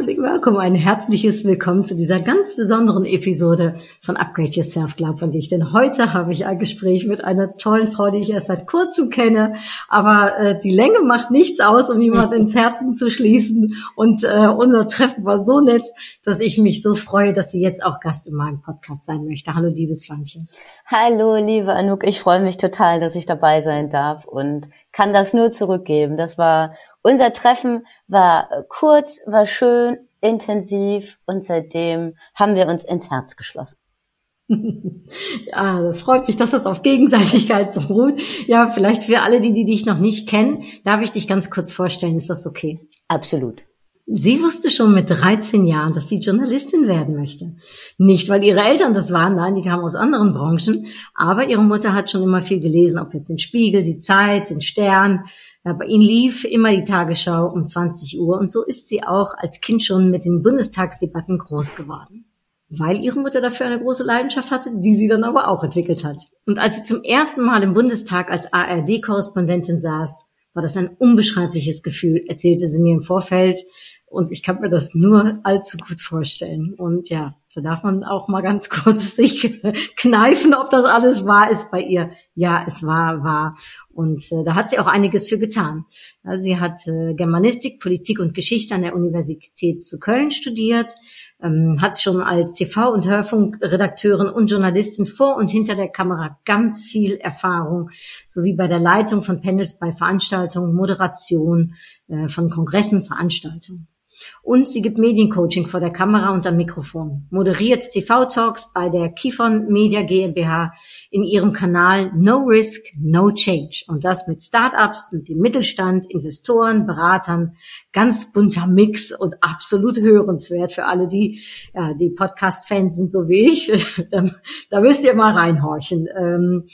Herzlich willkommen, ein herzliches Willkommen zu dieser ganz besonderen Episode von Upgrade Yourself, glaub an dich. Denn heute habe ich ein Gespräch mit einer tollen Frau, die ich erst seit kurzem kenne. Aber äh, die Länge macht nichts aus, um jemanden ins Herzen zu schließen. Und äh, unser Treffen war so nett, dass ich mich so freue, dass sie jetzt auch Gast in meinem Podcast sein möchte. Hallo, liebes Fantchen. Hallo, liebe Anouk. Ich freue mich total, dass ich dabei sein darf und kann das nur zurückgeben. Das war unser Treffen war kurz, war schön, intensiv und seitdem haben wir uns ins Herz geschlossen. Ja, das freut mich, dass das auf Gegenseitigkeit beruht. Ja, vielleicht für alle, die, die dich noch nicht kennen, darf ich dich ganz kurz vorstellen. Ist das okay? Absolut. Sie wusste schon mit 13 Jahren, dass sie Journalistin werden möchte. Nicht, weil ihre Eltern das waren, nein, die kamen aus anderen Branchen, aber ihre Mutter hat schon immer viel gelesen, ob jetzt den Spiegel, die Zeit, den Stern, bei ihnen lief immer die Tagesschau um 20 Uhr und so ist sie auch als Kind schon mit den Bundestagsdebatten groß geworden. Weil ihre Mutter dafür eine große Leidenschaft hatte, die sie dann aber auch entwickelt hat. Und als sie zum ersten Mal im Bundestag als ARD-Korrespondentin saß, war das ein unbeschreibliches Gefühl, erzählte sie mir im Vorfeld. Und ich kann mir das nur allzu gut vorstellen. Und ja, da darf man auch mal ganz kurz sich kneifen, ob das alles wahr ist bei ihr. Ja, es war wahr. Und äh, da hat sie auch einiges für getan. Ja, sie hat äh, Germanistik, Politik und Geschichte an der Universität zu Köln studiert, ähm, hat schon als TV- und Hörfunkredakteurin und Journalistin vor und hinter der Kamera ganz viel Erfahrung, sowie bei der Leitung von Panels bei Veranstaltungen, Moderation äh, von Kongressen, Veranstaltungen. Und sie gibt Mediencoaching vor der Kamera und am Mikrofon, moderiert TV-Talks bei der Kifon Media GmbH in ihrem Kanal No Risk, No Change. Und das mit Startups, mit dem Mittelstand, Investoren, Beratern, ganz bunter Mix und absolut hörenswert für alle, die, ja, die Podcast-Fans sind, so wie ich. da, müsst ihr mal reinhorchen. Ähm,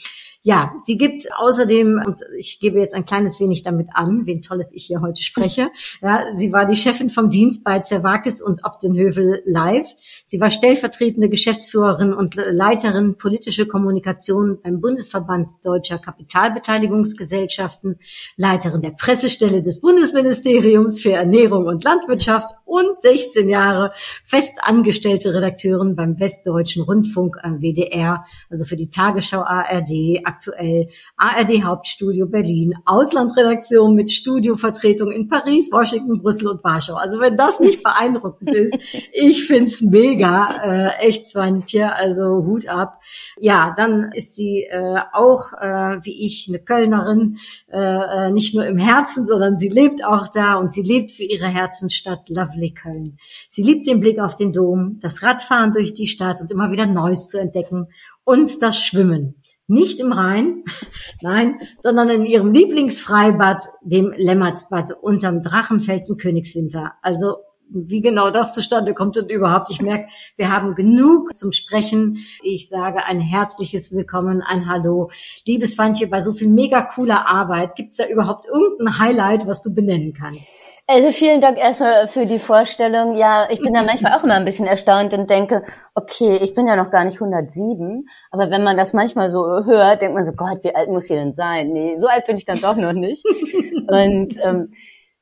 ja, sie gibt außerdem, und ich gebe jetzt ein kleines wenig damit an, wen tolles ich hier heute spreche. Ja, sie war die Chefin vom Dienst bei Zerwakis und Optenhövel Live. Sie war stellvertretende Geschäftsführerin und Leiterin politische Kommunikation beim Bundesverband Deutscher Kapitalbeteiligungsgesellschaften, Leiterin der Pressestelle des Bundesministeriums für Ernährung und Landwirtschaft und 16 Jahre festangestellte Redakteurin beim Westdeutschen Rundfunk äh, WDR, also für die Tagesschau ARD, aktuell ARD Hauptstudio Berlin, Auslandredaktion mit Studiovertretung in Paris, Washington, Brüssel und Warschau. Also wenn das nicht beeindruckend ist, ich find's mega, äh, echt Swantje, also Hut ab. Ja, dann ist sie äh, auch, äh, wie ich, eine Kölnerin, äh, äh, nicht nur im Herzen, sondern sie lebt auch da und sie lebt für ihre Herzensstadt Lovely Köln. Sie liebt den Blick auf den Dom, das Radfahren durch die Stadt und immer wieder Neues zu entdecken und das Schwimmen. Nicht im Rhein, nein, sondern in ihrem Lieblingsfreibad, dem Lämmertsbad unterm Drachenfelsen Königswinter. Also wie genau das zustande kommt und überhaupt. Ich merke, wir haben genug zum Sprechen. Ich sage ein herzliches Willkommen, ein Hallo. Liebes Fantje, bei so viel mega cooler Arbeit, gibt's da überhaupt irgendein Highlight, was du benennen kannst? Also vielen Dank erstmal für die Vorstellung. Ja, ich bin da manchmal auch immer ein bisschen erstaunt und denke, okay, ich bin ja noch gar nicht 107, aber wenn man das manchmal so hört, denkt man so, Gott, wie alt muss sie denn sein? Nee, so alt bin ich dann doch noch nicht. und ähm,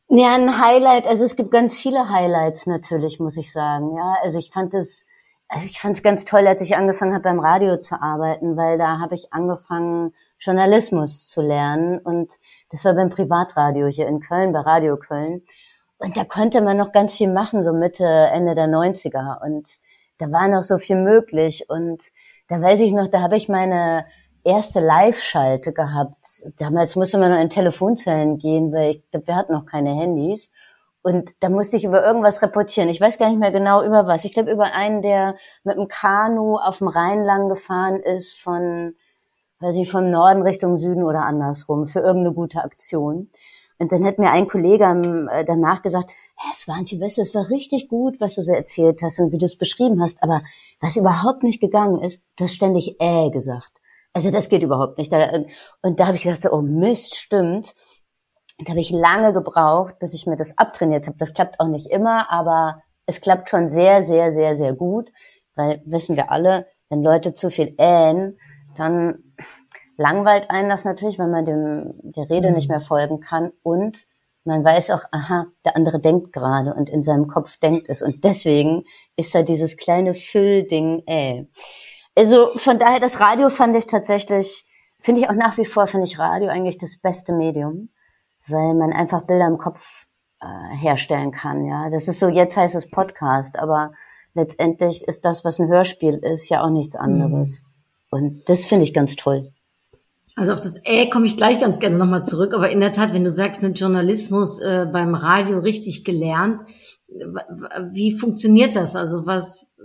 ja, ein Highlight, also es gibt ganz viele Highlights natürlich, muss ich sagen. Ja, also ich fand es, also ich fand es ganz toll, als ich angefangen habe beim Radio zu arbeiten, weil da habe ich angefangen Journalismus zu lernen und das war beim Privatradio hier in Köln, bei Radio Köln. Und da konnte man noch ganz viel machen, so Mitte, Ende der 90er. Und da war noch so viel möglich. Und da weiß ich noch, da habe ich meine erste Live-Schalte gehabt. Damals musste man noch in Telefonzellen gehen, weil ich glaube, wir hatten noch keine Handys. Und da musste ich über irgendwas reportieren. Ich weiß gar nicht mehr genau über was. Ich glaube über einen, der mit einem Kanu auf dem Rhein lang gefahren ist von, weiß ich, vom Norden Richtung Süden oder andersrum für irgendeine gute Aktion. Und dann hat mir ein Kollege äh, danach gesagt, hey, es war Antje Wessel, es war richtig gut, was du so erzählt hast und wie du es beschrieben hast. Aber was überhaupt nicht gegangen ist, du hast ständig äh gesagt. Also das geht überhaupt nicht. und da habe ich gedacht, so, oh Mist, stimmt. Da habe ich lange gebraucht, bis ich mir das abtrainiert habe. Das klappt auch nicht immer, aber es klappt schon sehr, sehr, sehr, sehr gut, weil wissen wir alle, wenn Leute zu viel ähen, dann langweilt einen das natürlich, wenn man dem, der Rede nicht mehr folgen kann und man weiß auch, aha, der andere denkt gerade und in seinem Kopf denkt es und deswegen ist da dieses kleine Füllding äh. Also von daher, das Radio fand ich tatsächlich, finde ich auch nach wie vor, finde ich Radio eigentlich das beste Medium, weil man einfach Bilder im Kopf äh, herstellen kann, ja. Das ist so, jetzt heißt es Podcast, aber letztendlich ist das, was ein Hörspiel ist, ja auch nichts anderes. Mhm. Und das finde ich ganz toll. Also auf das Äh komme ich gleich ganz gerne nochmal zurück, aber in der Tat, wenn du sagst, einen Journalismus äh, beim Radio richtig gelernt, wie funktioniert das? Also was,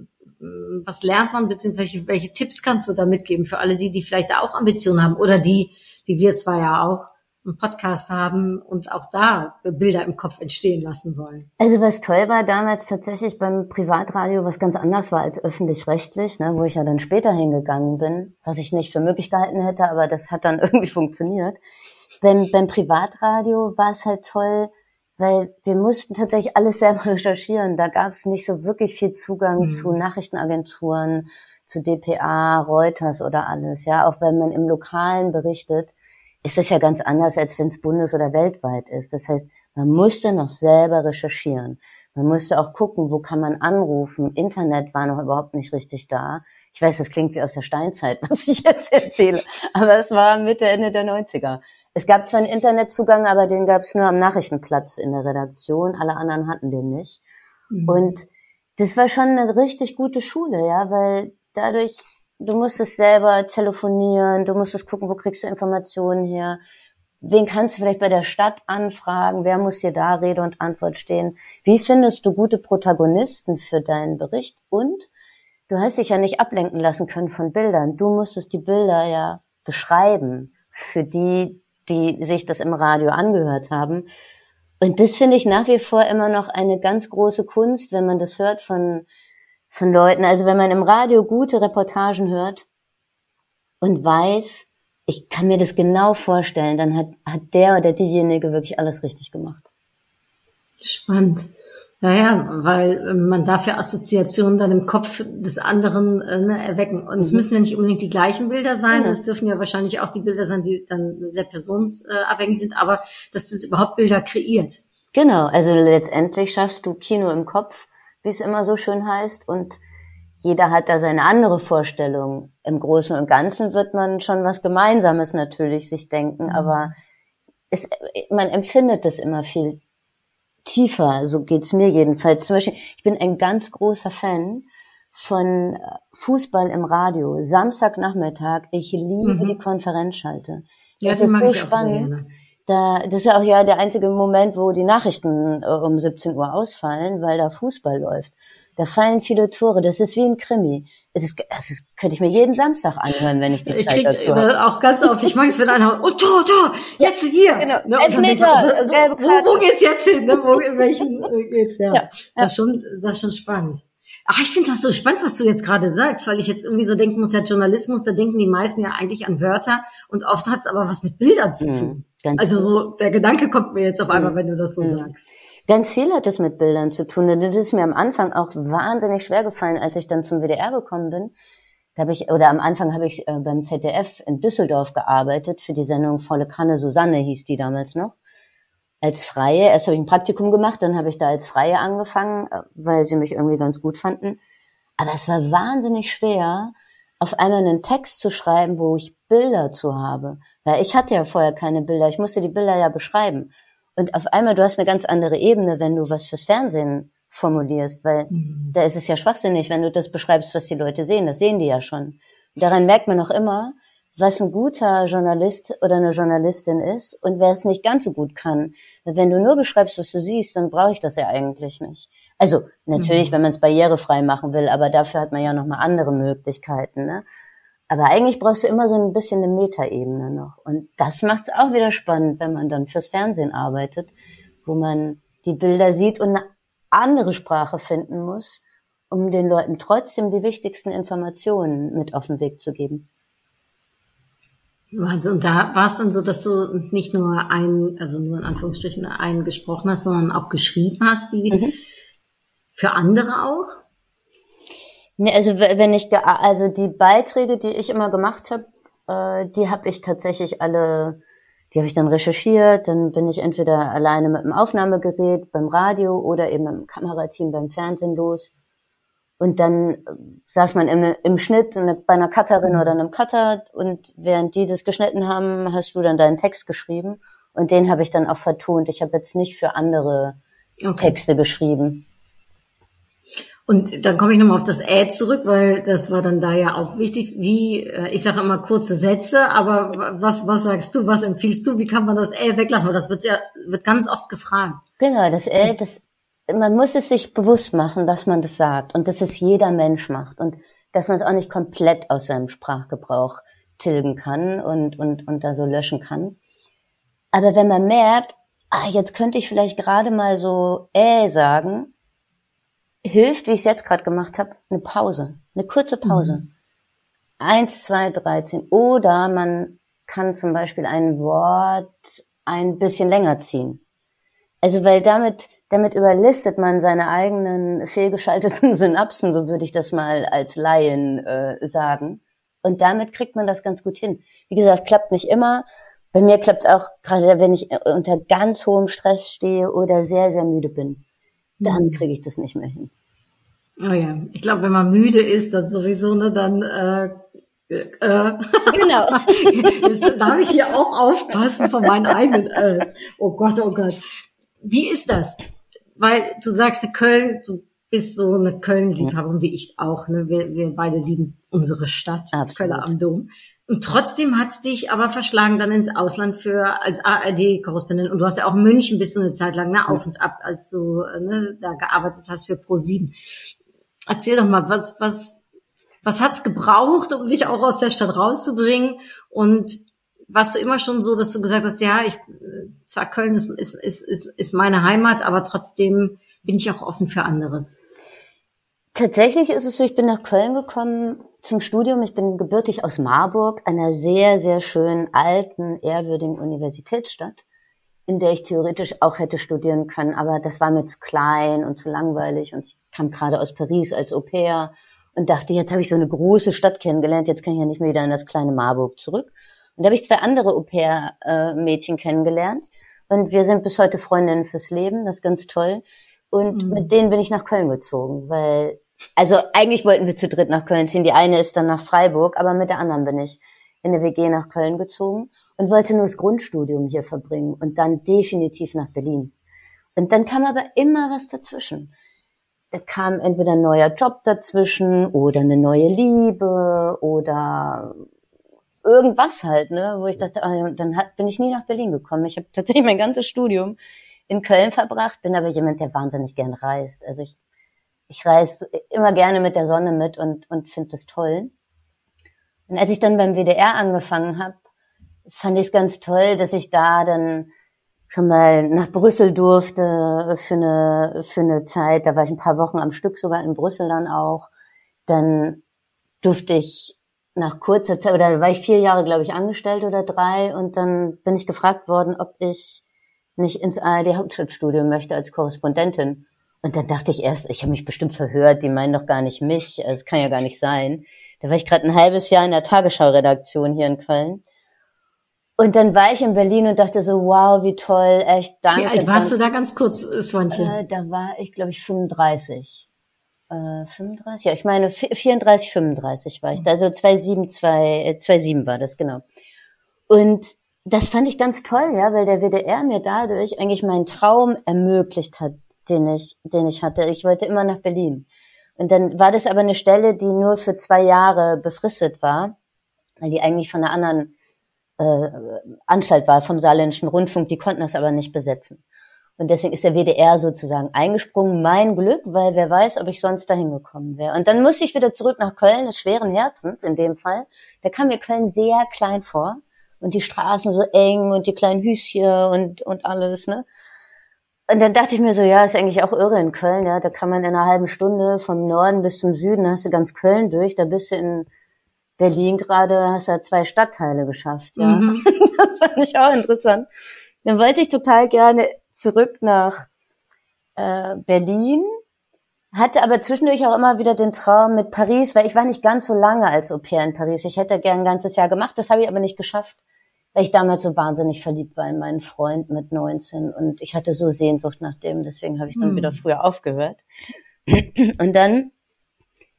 was lernt man, beziehungsweise welche Tipps kannst du da mitgeben für alle die, die vielleicht auch Ambitionen haben oder die, wie wir zwar ja auch, einen Podcast haben und auch da Bilder im Kopf entstehen lassen wollen. Also was toll war damals tatsächlich beim Privatradio, was ganz anders war als öffentlich-rechtlich, ne, wo ich ja dann später hingegangen bin, was ich nicht für möglich gehalten hätte, aber das hat dann irgendwie funktioniert. Beim, beim Privatradio war es halt toll, weil wir mussten tatsächlich alles selber recherchieren. Da gab es nicht so wirklich viel Zugang mhm. zu Nachrichtenagenturen, zu DPA, Reuters oder alles. Ja, auch wenn man im Lokalen berichtet, ist das ja ganz anders, als wenn es bundes- oder weltweit ist. Das heißt, man musste noch selber recherchieren. Man musste auch gucken, wo kann man anrufen. Internet war noch überhaupt nicht richtig da. Ich weiß, das klingt wie aus der Steinzeit, was ich jetzt erzähle, aber es war Mitte, Ende der 90er. Es gab zwar einen Internetzugang, aber den gab es nur am Nachrichtenplatz in der Redaktion. Alle anderen hatten den nicht. Mhm. Und das war schon eine richtig gute Schule, ja, weil dadurch du musstest selber telefonieren, du musstest gucken, wo kriegst du Informationen her, wen kannst du vielleicht bei der Stadt anfragen, wer muss dir da Rede und Antwort stehen, wie findest du gute Protagonisten für deinen Bericht? Und du hast dich ja nicht ablenken lassen können von Bildern, du musstest die Bilder ja beschreiben für die, die sich das im Radio angehört haben. Und das finde ich nach wie vor immer noch eine ganz große Kunst, wenn man das hört von von Leuten. Also wenn man im Radio gute Reportagen hört und weiß, ich kann mir das genau vorstellen, dann hat, hat der oder diejenige wirklich alles richtig gemacht. Spannend. Naja, weil man darf ja Assoziationen dann im Kopf des anderen äh, ne, erwecken. Und mhm. es müssen ja nicht unbedingt die gleichen Bilder sein. Mhm. Es dürfen ja wahrscheinlich auch die Bilder sein, die dann sehr personsabhängig sind, aber dass das überhaupt Bilder kreiert. Genau, also letztendlich schaffst du Kino im Kopf wie es immer so schön heißt. Und jeder hat da seine andere Vorstellung. Im Großen und Ganzen wird man schon was Gemeinsames natürlich sich denken, mhm. aber es, man empfindet es immer viel tiefer. So geht's mir jedenfalls. Zum Beispiel, ich bin ein ganz großer Fan von Fußball im Radio. Samstagnachmittag. Ich liebe mhm. die Konferenzschalte. Das ja, ist so spannend. Da, das ist ja auch ja der einzige Moment, wo die Nachrichten äh, um 17 Uhr ausfallen, weil da Fußball läuft. Da fallen viele Tore. Das ist wie ein Krimi. Es ist, das ist, könnte ich mir jeden Samstag anhören, wenn ich die ich Zeit dazu habe. Auch ganz oft. Ich mag es, wenn einer, oh, Tor, Tor, jetzt hier. Genau. Ne, Elfmeter, wo, wo, wo, geht's jetzt hin? Ne? Wo, in welchen äh, geht's? Ja. ja. Das ist schon, das ist schon spannend. Ach, ich finde das so spannend, was du jetzt gerade sagst, weil ich jetzt irgendwie so denken muss, ja, Journalismus, da denken die meisten ja eigentlich an Wörter und oft hat es aber was mit Bildern zu tun. Mhm, also so, der Gedanke kommt mir jetzt auf einmal, mhm. wenn du das so mhm. sagst. Ganz viel hat es mit Bildern zu tun. Und das ist mir am Anfang auch wahnsinnig schwer gefallen, als ich dann zum WDR gekommen bin. Da habe ich, oder am Anfang habe ich äh, beim ZDF in Düsseldorf gearbeitet für die Sendung Volle Kanne Susanne hieß die damals noch als Freie. Erst habe ich ein Praktikum gemacht, dann habe ich da als Freie angefangen, äh, weil sie mich irgendwie ganz gut fanden. Aber es war wahnsinnig schwer, auf einmal einen Text zu schreiben, wo ich Bilder zu habe. Weil ich hatte ja vorher keine Bilder, ich musste die Bilder ja beschreiben. Und auf einmal, du hast eine ganz andere Ebene, wenn du was fürs Fernsehen formulierst, weil mhm. da ist es ja schwachsinnig, wenn du das beschreibst, was die Leute sehen. Das sehen die ja schon. Und daran merkt man auch immer, was ein guter Journalist oder eine Journalistin ist und wer es nicht ganz so gut kann. Wenn du nur beschreibst, was du siehst, dann brauche ich das ja eigentlich nicht. Also natürlich, mhm. wenn man es barrierefrei machen will, aber dafür hat man ja noch mal andere Möglichkeiten. Ne? Aber eigentlich brauchst du immer so ein bisschen eine Metaebene noch. Und das macht es auch wieder spannend, wenn man dann fürs Fernsehen arbeitet, wo man die Bilder sieht und eine andere Sprache finden muss, um den Leuten trotzdem die wichtigsten Informationen mit auf den Weg zu geben. Also und da war es dann so, dass du uns nicht nur ein, also nur in Anführungsstrichen einen gesprochen hast, sondern auch geschrieben hast, die mhm. für andere auch? Nee, also wenn ich also die Beiträge, die ich immer gemacht habe, äh, die habe ich tatsächlich alle, die habe ich dann recherchiert, dann bin ich entweder alleine mit dem Aufnahmegerät beim Radio oder eben mit dem Kamerateam beim Fernsehen los und dann saß man im, im Schnitt bei einer Cutterin oder einem Cutter und während die das geschnitten haben, hast du dann deinen Text geschrieben und den habe ich dann auch vertont. Ich habe jetzt nicht für andere okay. Texte geschrieben. Und dann komme ich nochmal auf das Ä zurück, weil das war dann da ja auch wichtig. Wie, äh, ich sage immer kurze Sätze, aber was, was sagst du, was empfiehlst du, wie kann man das Ä weglassen? Weil das wird ja, wird ganz oft gefragt. Genau, das Ä, das man muss es sich bewusst machen, dass man das sagt und dass es jeder Mensch macht und dass man es auch nicht komplett aus seinem Sprachgebrauch tilgen kann und, und, und da so löschen kann. Aber wenn man merkt, ah, jetzt könnte ich vielleicht gerade mal so äh sagen, hilft, wie ich es jetzt gerade gemacht habe, eine Pause, eine kurze Pause. Mhm. Eins, zwei, dreizehn. Oder man kann zum Beispiel ein Wort ein bisschen länger ziehen. Also weil damit damit überlistet man seine eigenen fehlgeschalteten Synapsen, so würde ich das mal als Laien äh, sagen. Und damit kriegt man das ganz gut hin. Wie gesagt, klappt nicht immer. Bei mir klappt es auch gerade, wenn ich unter ganz hohem Stress stehe oder sehr, sehr müde bin. Dann mhm. kriege ich das nicht mehr hin. Oh ja, ich glaube, wenn man müde ist, dann sowieso, ne, dann äh, äh, genau. Jetzt darf ich hier auch aufpassen von meinen eigenen äh. Oh Gott, oh Gott. Wie ist das? Weil du sagst, Köln, du bist so eine Köln-Liebhaberin wie ich auch. Ne? Wir, wir beide lieben unsere Stadt, Absolut. Köln am Dom. Und trotzdem hat's dich aber verschlagen dann ins Ausland für als ARD-Korrespondent. Und du hast ja auch in München bist du eine Zeit lang ne, auf und ab, als du ne, da gearbeitet hast für Pro7. Erzähl doch mal, was, was, was hat's gebraucht, um dich auch aus der Stadt rauszubringen? Und warst du immer schon so, dass du gesagt hast, ja, ich, zwar Köln ist, ist, ist, ist, ist meine Heimat, aber trotzdem bin ich auch offen für anderes? Tatsächlich ist es so, ich bin nach Köln gekommen zum Studium. Ich bin gebürtig aus Marburg, einer sehr, sehr schönen, alten, ehrwürdigen Universitätsstadt, in der ich theoretisch auch hätte studieren können, aber das war mir zu klein und zu langweilig und ich kam gerade aus Paris als Au pair und dachte, jetzt habe ich so eine große Stadt kennengelernt, jetzt kann ich ja nicht mehr wieder in das kleine Marburg zurück. Und da habe ich zwei andere Au-pair-Mädchen kennengelernt. Und wir sind bis heute Freundinnen fürs Leben. Das ist ganz toll. Und mhm. mit denen bin ich nach Köln gezogen, weil, also eigentlich wollten wir zu dritt nach Köln ziehen. Die eine ist dann nach Freiburg, aber mit der anderen bin ich in der WG nach Köln gezogen und wollte nur das Grundstudium hier verbringen und dann definitiv nach Berlin. Und dann kam aber immer was dazwischen. Da kam entweder ein neuer Job dazwischen oder eine neue Liebe oder irgendwas halt, ne, wo ich dachte, ah, dann hat, bin ich nie nach Berlin gekommen. Ich habe tatsächlich mein ganzes Studium in Köln verbracht, bin aber jemand, der wahnsinnig gern reist. Also ich, ich reise immer gerne mit der Sonne mit und, und finde das toll. Und als ich dann beim WDR angefangen habe, fand ich es ganz toll, dass ich da dann schon mal nach Brüssel durfte für eine, für eine Zeit. Da war ich ein paar Wochen am Stück sogar in Brüssel dann auch. Dann durfte ich nach kurzer Zeit, oder war ich vier Jahre, glaube ich, angestellt oder drei und dann bin ich gefragt worden, ob ich nicht ins ARD Hauptstadtstudio möchte als Korrespondentin. Und dann dachte ich erst, ich habe mich bestimmt verhört, die meinen doch gar nicht mich, es kann ja gar nicht sein. Da war ich gerade ein halbes Jahr in der Tagesschau-Redaktion hier in Köln. Und dann war ich in Berlin und dachte so, wow, wie toll, echt, danke. Wie alt warst danke. du da ganz kurz, Swantje? Äh, da war ich, glaube ich, 35 äh, 35, ja, ich meine 34, 35 war ich da, also 27, 2, 27 war das, genau. Und das fand ich ganz toll, ja, weil der WDR mir dadurch eigentlich meinen Traum ermöglicht hat, den ich, den ich hatte. Ich wollte immer nach Berlin. Und dann war das aber eine Stelle, die nur für zwei Jahre befristet war, weil die eigentlich von einer anderen äh, Anstalt war, vom Saarländischen Rundfunk. Die konnten das aber nicht besetzen. Und deswegen ist der WDR sozusagen eingesprungen. Mein Glück, weil wer weiß, ob ich sonst dahin gekommen wäre. Und dann musste ich wieder zurück nach Köln, des schweren Herzens in dem Fall. Da kam mir Köln sehr klein vor. Und die Straßen so eng und die kleinen Hüschen und, und alles, ne? Und dann dachte ich mir so, ja, ist eigentlich auch irre in Köln, ja. Da kann man in einer halben Stunde vom Norden bis zum Süden, hast du ganz Köln durch, da bist du in Berlin gerade, hast du zwei Stadtteile geschafft, ja. Mhm. Das fand ich auch interessant. Dann wollte ich total gerne zurück nach äh, Berlin, hatte aber zwischendurch auch immer wieder den Traum mit Paris, weil ich war nicht ganz so lange als Au pair in Paris. Ich hätte gern ein ganzes Jahr gemacht, das habe ich aber nicht geschafft, weil ich damals so wahnsinnig verliebt war in meinen Freund mit 19 und ich hatte so Sehnsucht nach dem, deswegen habe ich dann mhm. wieder früher aufgehört. Und dann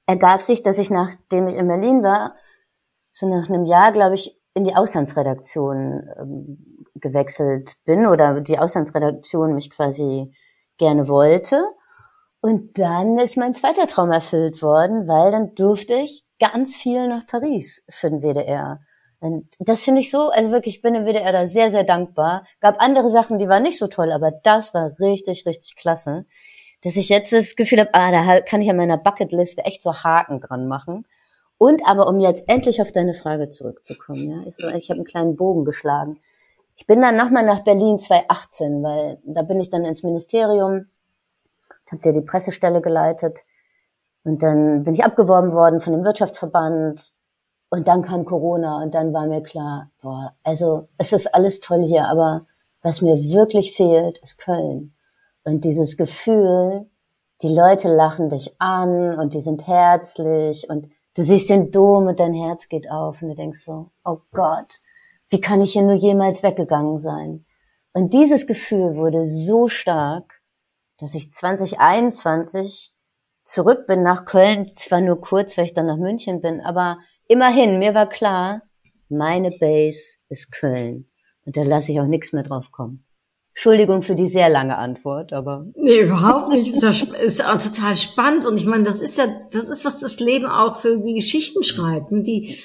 ergab sich, dass ich, nachdem ich in Berlin war, so nach einem Jahr, glaube ich, in die Auslandsredaktion ähm, gewechselt bin oder die Auslandsredaktion mich quasi gerne wollte. Und dann ist mein zweiter Traum erfüllt worden, weil dann durfte ich ganz viel nach Paris für den WDR. Und das finde ich so, also wirklich, ich bin dem WDR da sehr, sehr dankbar. Gab andere Sachen, die waren nicht so toll, aber das war richtig, richtig klasse. Dass ich jetzt das Gefühl habe, ah, da kann ich an meiner Bucketliste echt so Haken dran machen. Und aber um jetzt endlich auf deine Frage zurückzukommen, ja, ich, so, ich habe einen kleinen Bogen geschlagen. Ich bin dann nochmal nach Berlin 2018, weil da bin ich dann ins Ministerium, habe dir die Pressestelle geleitet und dann bin ich abgeworben worden von dem Wirtschaftsverband und dann kam Corona und dann war mir klar, boah, also es ist alles toll hier, aber was mir wirklich fehlt, ist Köln. Und dieses Gefühl, die Leute lachen dich an und die sind herzlich und du siehst den Dom und dein Herz geht auf und du denkst so, oh Gott, wie kann ich hier nur jemals weggegangen sein? Und dieses Gefühl wurde so stark, dass ich 2021 zurück bin nach Köln, zwar nur kurz, weil ich dann nach München bin, aber immerhin, mir war klar, meine Base ist Köln. Und da lasse ich auch nichts mehr drauf kommen. Entschuldigung für die sehr lange Antwort, aber. Nee, überhaupt nicht. Ist, ja, ist auch total spannend. Und ich meine, das ist ja, das ist, was das Leben auch für die Geschichten schreibt. Und die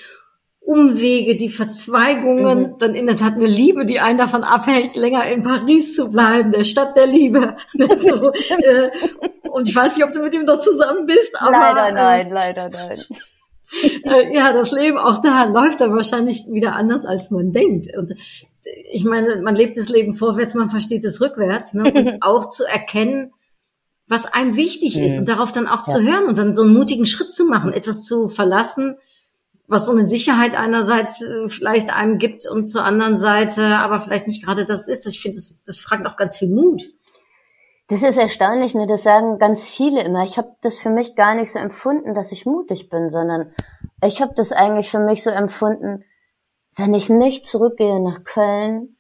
Umwege, die Verzweigungen, mhm. dann in der Tat eine Liebe, die einen davon abhält, länger in Paris zu bleiben, der Stadt der Liebe. so, äh, und ich weiß nicht, ob du mit ihm dort zusammen bist, aber. Leider nein, äh, leider nein. Äh, ja, das Leben auch da läuft dann wahrscheinlich wieder anders, als man denkt. Und ich meine, man lebt das Leben vorwärts, man versteht es rückwärts. Ne? Und auch zu erkennen, was einem wichtig ist mhm. und darauf dann auch ja. zu hören und dann so einen mutigen Schritt zu machen, etwas zu verlassen, was so eine Sicherheit einerseits äh, vielleicht einem gibt und zur anderen Seite aber vielleicht nicht gerade das ist. Ich finde, das, das fragt auch ganz viel Mut. Das ist erstaunlich, ne? Das sagen ganz viele immer. Ich habe das für mich gar nicht so empfunden, dass ich mutig bin, sondern ich habe das eigentlich für mich so empfunden, wenn ich nicht zurückgehe nach Köln,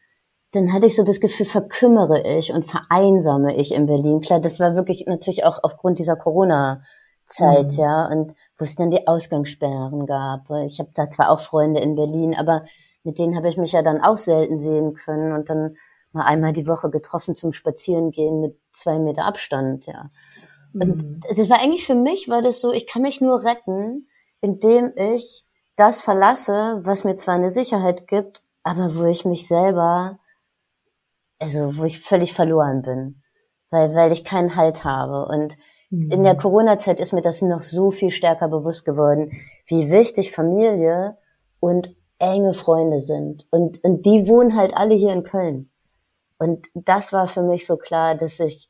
dann hatte ich so das Gefühl, verkümmere ich und vereinsame ich in Berlin. Klar, das war wirklich natürlich auch aufgrund dieser Corona Zeit, mhm. ja, und wo es dann die Ausgangssperren gab. Ich habe da zwar auch Freunde in Berlin, aber mit denen habe ich mich ja dann auch selten sehen können und dann mal einmal die Woche getroffen zum Spazierengehen mit zwei Meter Abstand, ja. Und mhm. das war eigentlich für mich, war das so, ich kann mich nur retten, indem ich das verlasse, was mir zwar eine Sicherheit gibt, aber wo ich mich selber, also wo ich völlig verloren bin, weil, weil ich keinen Halt habe und in der. Corona-Zeit ist mir das noch so viel stärker bewusst geworden, wie wichtig Familie und enge Freunde sind. Und, und die wohnen halt alle hier in Köln. Und das war für mich so klar, dass ich,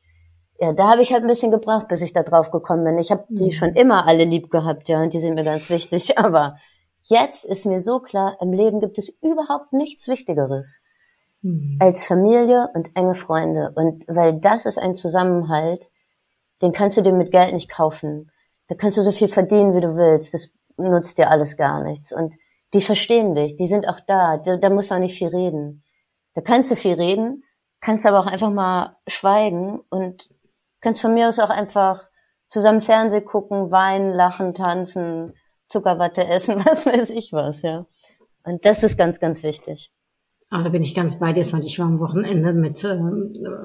ja, da habe ich halt ein bisschen gebraucht, bis ich da drauf gekommen bin. Ich habe die mhm. schon immer alle lieb gehabt, ja, und die sind mir ganz wichtig. Aber jetzt ist mir so klar, im Leben gibt es überhaupt nichts Wichtigeres mhm. als Familie und enge Freunde. Und weil das ist ein Zusammenhalt, den kannst du dir mit Geld nicht kaufen. Da kannst du so viel verdienen, wie du willst. Das nutzt dir alles gar nichts. Und die verstehen dich, die sind auch da. Da, da muss auch nicht viel reden. Da kannst du viel reden, kannst aber auch einfach mal schweigen und kannst von mir aus auch einfach zusammen Fernseh gucken, weinen, lachen, tanzen, Zuckerwatte essen, was weiß ich was, ja. Und das ist ganz, ganz wichtig. Aber da bin ich ganz bei dir, weil ich war am Wochenende mit äh,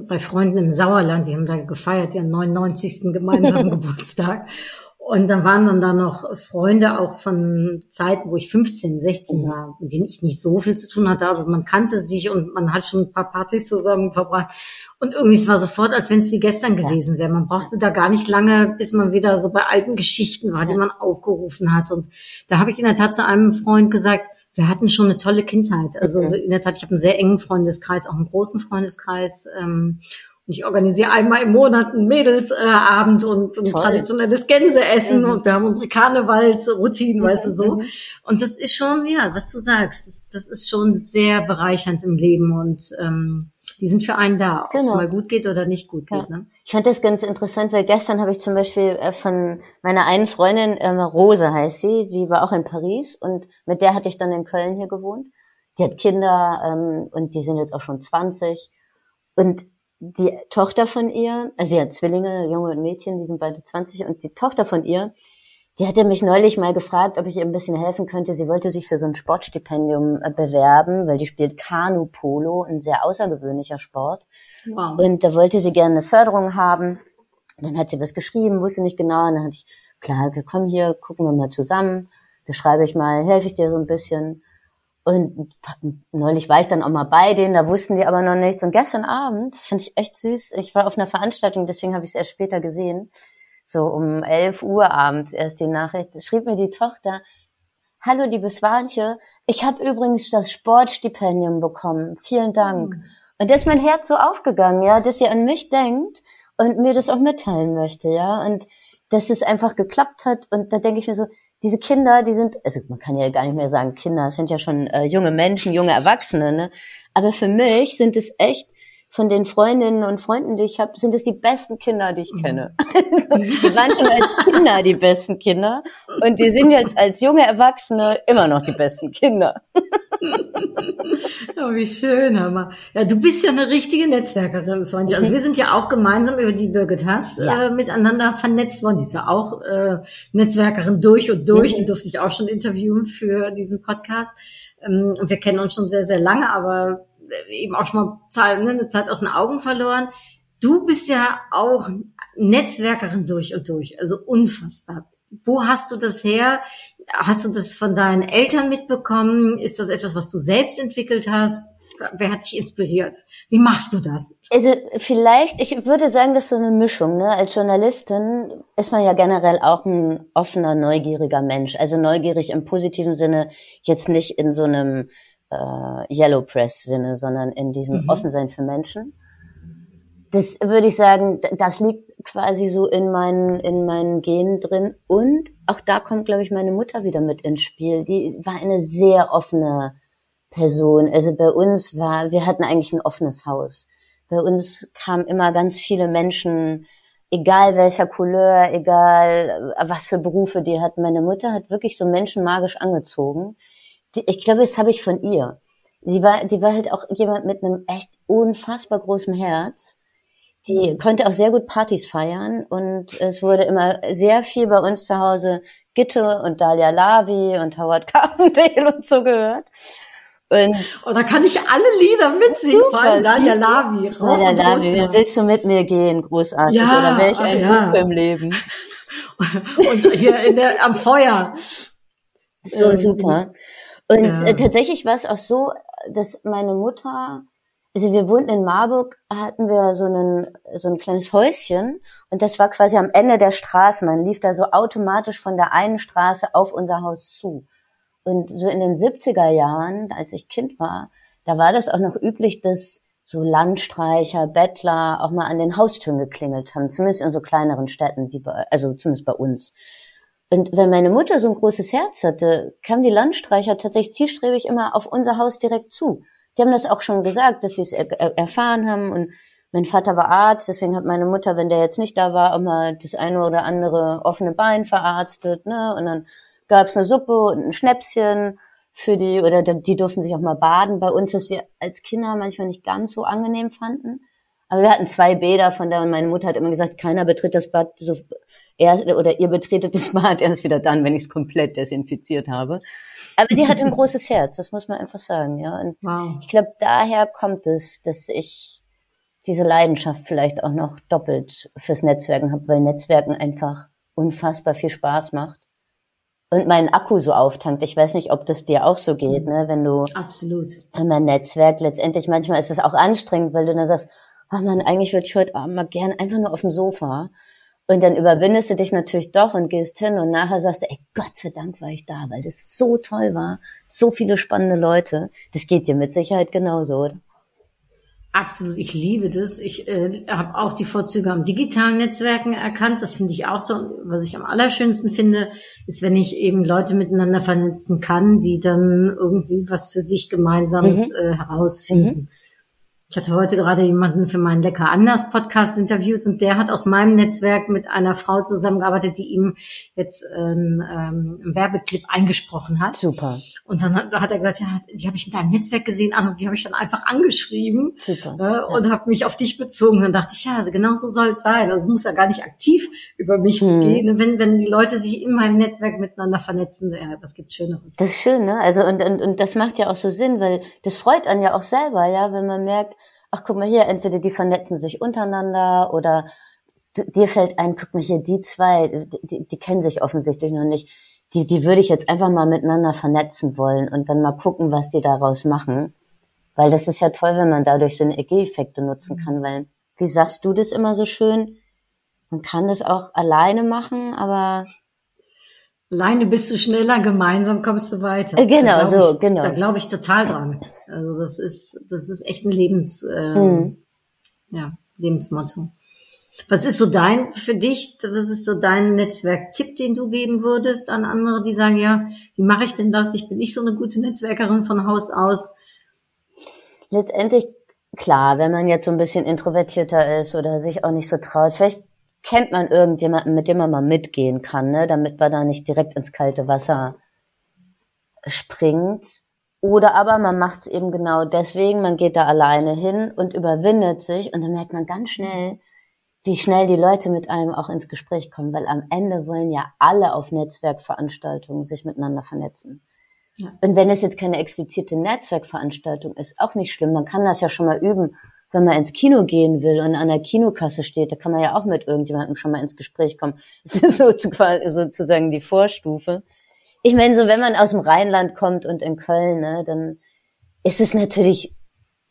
bei Freunden im Sauerland, die haben da gefeiert, ihren 99. gemeinsamen Geburtstag. Und dann waren dann da noch Freunde auch von Zeiten, wo ich 15, 16 war, mit denen ich nicht so viel zu tun hatte, aber man kannte sich und man hat schon ein paar Partys zusammen verbracht. Und irgendwie es war sofort, als wenn es wie gestern gewesen wäre. Man brauchte da gar nicht lange, bis man wieder so bei alten Geschichten war, die man aufgerufen hat. Und da habe ich in der Tat zu einem Freund gesagt, wir hatten schon eine tolle Kindheit. Also okay. in der Tat, ich habe einen sehr engen Freundeskreis, auch einen großen Freundeskreis. Ähm, ich organisiere einmal im Monat einen Mädelsabend äh, und ein traditionelles Gänseessen mhm. und wir haben unsere Karnevalsroutinen, mhm. weißt du so. Mhm. Und das ist schon, ja, was du sagst, das, das ist schon sehr bereichernd im Leben und ähm, die sind für einen da, ob genau. es mal gut geht oder nicht gut geht. Ja. Ne? Ich fand das ganz interessant, weil gestern habe ich zum Beispiel äh, von meiner einen Freundin, ähm, Rose heißt sie, sie war auch in Paris und mit der hatte ich dann in Köln hier gewohnt. Die hat Kinder ähm, und die sind jetzt auch schon 20. Und die Tochter von ihr, also sie hat Zwillinge, Junge und Mädchen, die sind beide 20 und die Tochter von ihr, die hatte mich neulich mal gefragt, ob ich ihr ein bisschen helfen könnte. Sie wollte sich für so ein Sportstipendium äh, bewerben, weil die spielt Kanu-Polo, ein sehr außergewöhnlicher Sport. Wow. Und da wollte sie gerne eine Förderung haben. Dann hat sie was geschrieben, wusste nicht genau. Und dann habe ich, klar, komm hier, gucken wir mal zusammen. Da schreibe ich mal, helfe ich dir so ein bisschen. Und neulich war ich dann auch mal bei denen, da wussten die aber noch nichts. Und gestern Abend, das finde ich echt süß, ich war auf einer Veranstaltung, deswegen habe ich es erst später gesehen, so um 11 Uhr abends erst die Nachricht, schrieb mir die Tochter, Hallo liebes Warnche, ich habe übrigens das Sportstipendium bekommen, vielen Dank. Mhm. Und da ist mein Herz so aufgegangen, ja, dass sie an mich denkt und mir das auch mitteilen möchte, ja, und dass es einfach geklappt hat. Und da denke ich mir so, diese Kinder, die sind, also man kann ja gar nicht mehr sagen Kinder, es sind ja schon äh, junge Menschen, junge Erwachsene, ne? Aber für mich sind es echt von den Freundinnen und Freunden, die ich habe, sind es die besten Kinder, die ich mhm. kenne. Also, die waren schon als Kinder die besten Kinder und die sind jetzt als junge Erwachsene immer noch die besten Kinder. oh, wie schön, Hammer. Ja, du bist ja eine richtige Netzwerkerin, Sonja. Also wir sind ja auch gemeinsam über die Birgit Hass ja. äh, miteinander vernetzt worden. Die ist ja auch äh, Netzwerkerin durch und durch. Mhm. Die durfte ich auch schon interviewen für diesen Podcast. Ähm, und wir kennen uns schon sehr, sehr lange, aber eben auch schon mal ne, eine Zeit aus den Augen verloren. Du bist ja auch Netzwerkerin durch und durch, also unfassbar. Wo hast du das her? Hast du das von deinen Eltern mitbekommen? Ist das etwas, was du selbst entwickelt hast? Wer hat dich inspiriert? Wie machst du das? Also vielleicht, ich würde sagen, das ist so eine Mischung. Ne? Als Journalistin ist man ja generell auch ein offener, neugieriger Mensch. Also neugierig im positiven Sinne, jetzt nicht in so einem äh, Yellow Press Sinne, sondern in diesem mhm. Offensein für Menschen. Das würde ich sagen, das liegt quasi so in meinen, in meinen Genen drin. Und auch da kommt, glaube ich, meine Mutter wieder mit ins Spiel. Die war eine sehr offene Person. Also bei uns war, wir hatten eigentlich ein offenes Haus. Bei uns kamen immer ganz viele Menschen, egal welcher Couleur, egal was für Berufe die hatten. Meine Mutter hat wirklich so Menschen magisch angezogen die, ich glaube, das habe ich von ihr. Die war, die war halt auch jemand mit einem echt unfassbar großen Herz. Die mhm. konnte auch sehr gut Partys feiern und es wurde immer sehr viel bei uns zu Hause Gitte und Dalia Lavi und Howard Carpendale und so gehört. Und oh, da kann ich alle Lieder mitsingen, vor allem Dalia Lavi. Dalia Lavi, willst du mit mir gehen? Großartig. Ja, Oder welch ein ja. Buch im Leben. und hier in der, am Feuer. So ähm, super. Und ja. äh, tatsächlich war es auch so, dass meine Mutter, also wir wohnten in Marburg, hatten wir so, einen, so ein kleines Häuschen und das war quasi am Ende der Straße. Man lief da so automatisch von der einen Straße auf unser Haus zu. Und so in den 70er Jahren, als ich Kind war, da war das auch noch üblich, dass so Landstreicher, Bettler auch mal an den Haustüren geklingelt haben, zumindest in so kleineren Städten, wie bei, also zumindest bei uns. Und wenn meine Mutter so ein großes Herz hatte, kamen die Landstreicher tatsächlich zielstrebig immer auf unser Haus direkt zu. Die haben das auch schon gesagt, dass sie es er erfahren haben. Und mein Vater war Arzt, deswegen hat meine Mutter, wenn der jetzt nicht da war, immer das eine oder andere offene Bein verarztet. Ne? Und dann gab's eine Suppe und ein Schnäpschen für die, oder die durften sich auch mal baden bei uns, was wir als Kinder manchmal nicht ganz so angenehm fanden. Aber wir hatten zwei Bäder, von der meine Mutter hat immer gesagt, keiner betritt das Bad so er oder ihr betretet das Bad erst wieder dann, wenn ich es komplett desinfiziert habe. Aber sie hat ein großes Herz, das muss man einfach sagen, ja. Und wow. ich glaube, daher kommt es, dass ich diese Leidenschaft vielleicht auch noch doppelt fürs Netzwerken habe, weil Netzwerken einfach unfassbar viel Spaß macht und meinen Akku so auftankt. Ich weiß nicht, ob das dir auch so geht, ne? Wenn du absolut in mein Netzwerk letztendlich manchmal ist es auch anstrengend, weil du dann sagst, oh Mann, eigentlich würde ich heute Abend mal gern einfach nur auf dem Sofa. Und dann überwindest du dich natürlich doch und gehst hin und nachher sagst du, ey, Gott sei Dank war ich da, weil das so toll war, so viele spannende Leute. Das geht dir mit Sicherheit genauso, oder? Absolut, ich liebe das. Ich äh, habe auch die Vorzüge am digitalen Netzwerken erkannt. Das finde ich auch so. Was ich am allerschönsten finde, ist, wenn ich eben Leute miteinander vernetzen kann, die dann irgendwie was für sich Gemeinsames mhm. äh, herausfinden. Mhm. Ich hatte heute gerade jemanden für meinen Lecker anders Podcast interviewt und der hat aus meinem Netzwerk mit einer Frau zusammengearbeitet, die ihm jetzt ähm, ähm, einen Werbeclip eingesprochen hat. Super. Und dann hat, hat er gesagt, ja, die habe ich in deinem Netzwerk gesehen und die habe ich dann einfach angeschrieben Super. Äh, ja. und habe mich auf dich bezogen. Dann dachte ich, ja, also genau so soll es sein. Also es muss ja gar nicht aktiv über mich hm. gehen. Wenn, wenn die Leute sich in meinem Netzwerk miteinander vernetzen, ja, was gibt Schöneres. Das ist schön, ne? Also und, und, und das macht ja auch so Sinn, weil das freut einen ja auch selber, ja, wenn man merkt, ach guck mal hier, entweder die vernetzen sich untereinander oder dir fällt ein, guck mal hier, die zwei, die, die kennen sich offensichtlich noch nicht. Die, die würde ich jetzt einfach mal miteinander vernetzen wollen und dann mal gucken, was die daraus machen. Weil das ist ja toll, wenn man dadurch Synergieeffekte nutzen kann, weil, wie sagst du das immer so schön? Man kann das auch alleine machen, aber Alleine bist du schneller, gemeinsam kommst du weiter. Äh, genau, so, ich, genau. Da glaube ich total dran. Also das ist, das ist echt ein Lebens, äh, mhm. ja, Lebensmotto. Was ist so dein, für dich, was ist so dein Netzwerktipp, den du geben würdest an andere, die sagen, ja, wie mache ich denn das? Ich bin nicht so eine gute Netzwerkerin von Haus aus. Letztendlich, klar, wenn man jetzt so ein bisschen introvertierter ist oder sich auch nicht so traut, vielleicht kennt man irgendjemanden, mit dem man mal mitgehen kann, ne, damit man da nicht direkt ins kalte Wasser springt. Oder aber man macht es eben genau deswegen, man geht da alleine hin und überwindet sich und dann merkt man ganz schnell, wie schnell die Leute mit einem auch ins Gespräch kommen, weil am Ende wollen ja alle auf Netzwerkveranstaltungen sich miteinander vernetzen. Ja. Und wenn es jetzt keine explizite Netzwerkveranstaltung ist, auch nicht schlimm, man kann das ja schon mal üben wenn man ins Kino gehen will und an der Kinokasse steht, da kann man ja auch mit irgendjemandem schon mal ins Gespräch kommen. Das ist so sozusagen die Vorstufe. Ich meine, so wenn man aus dem Rheinland kommt und in Köln, ne, dann ist es natürlich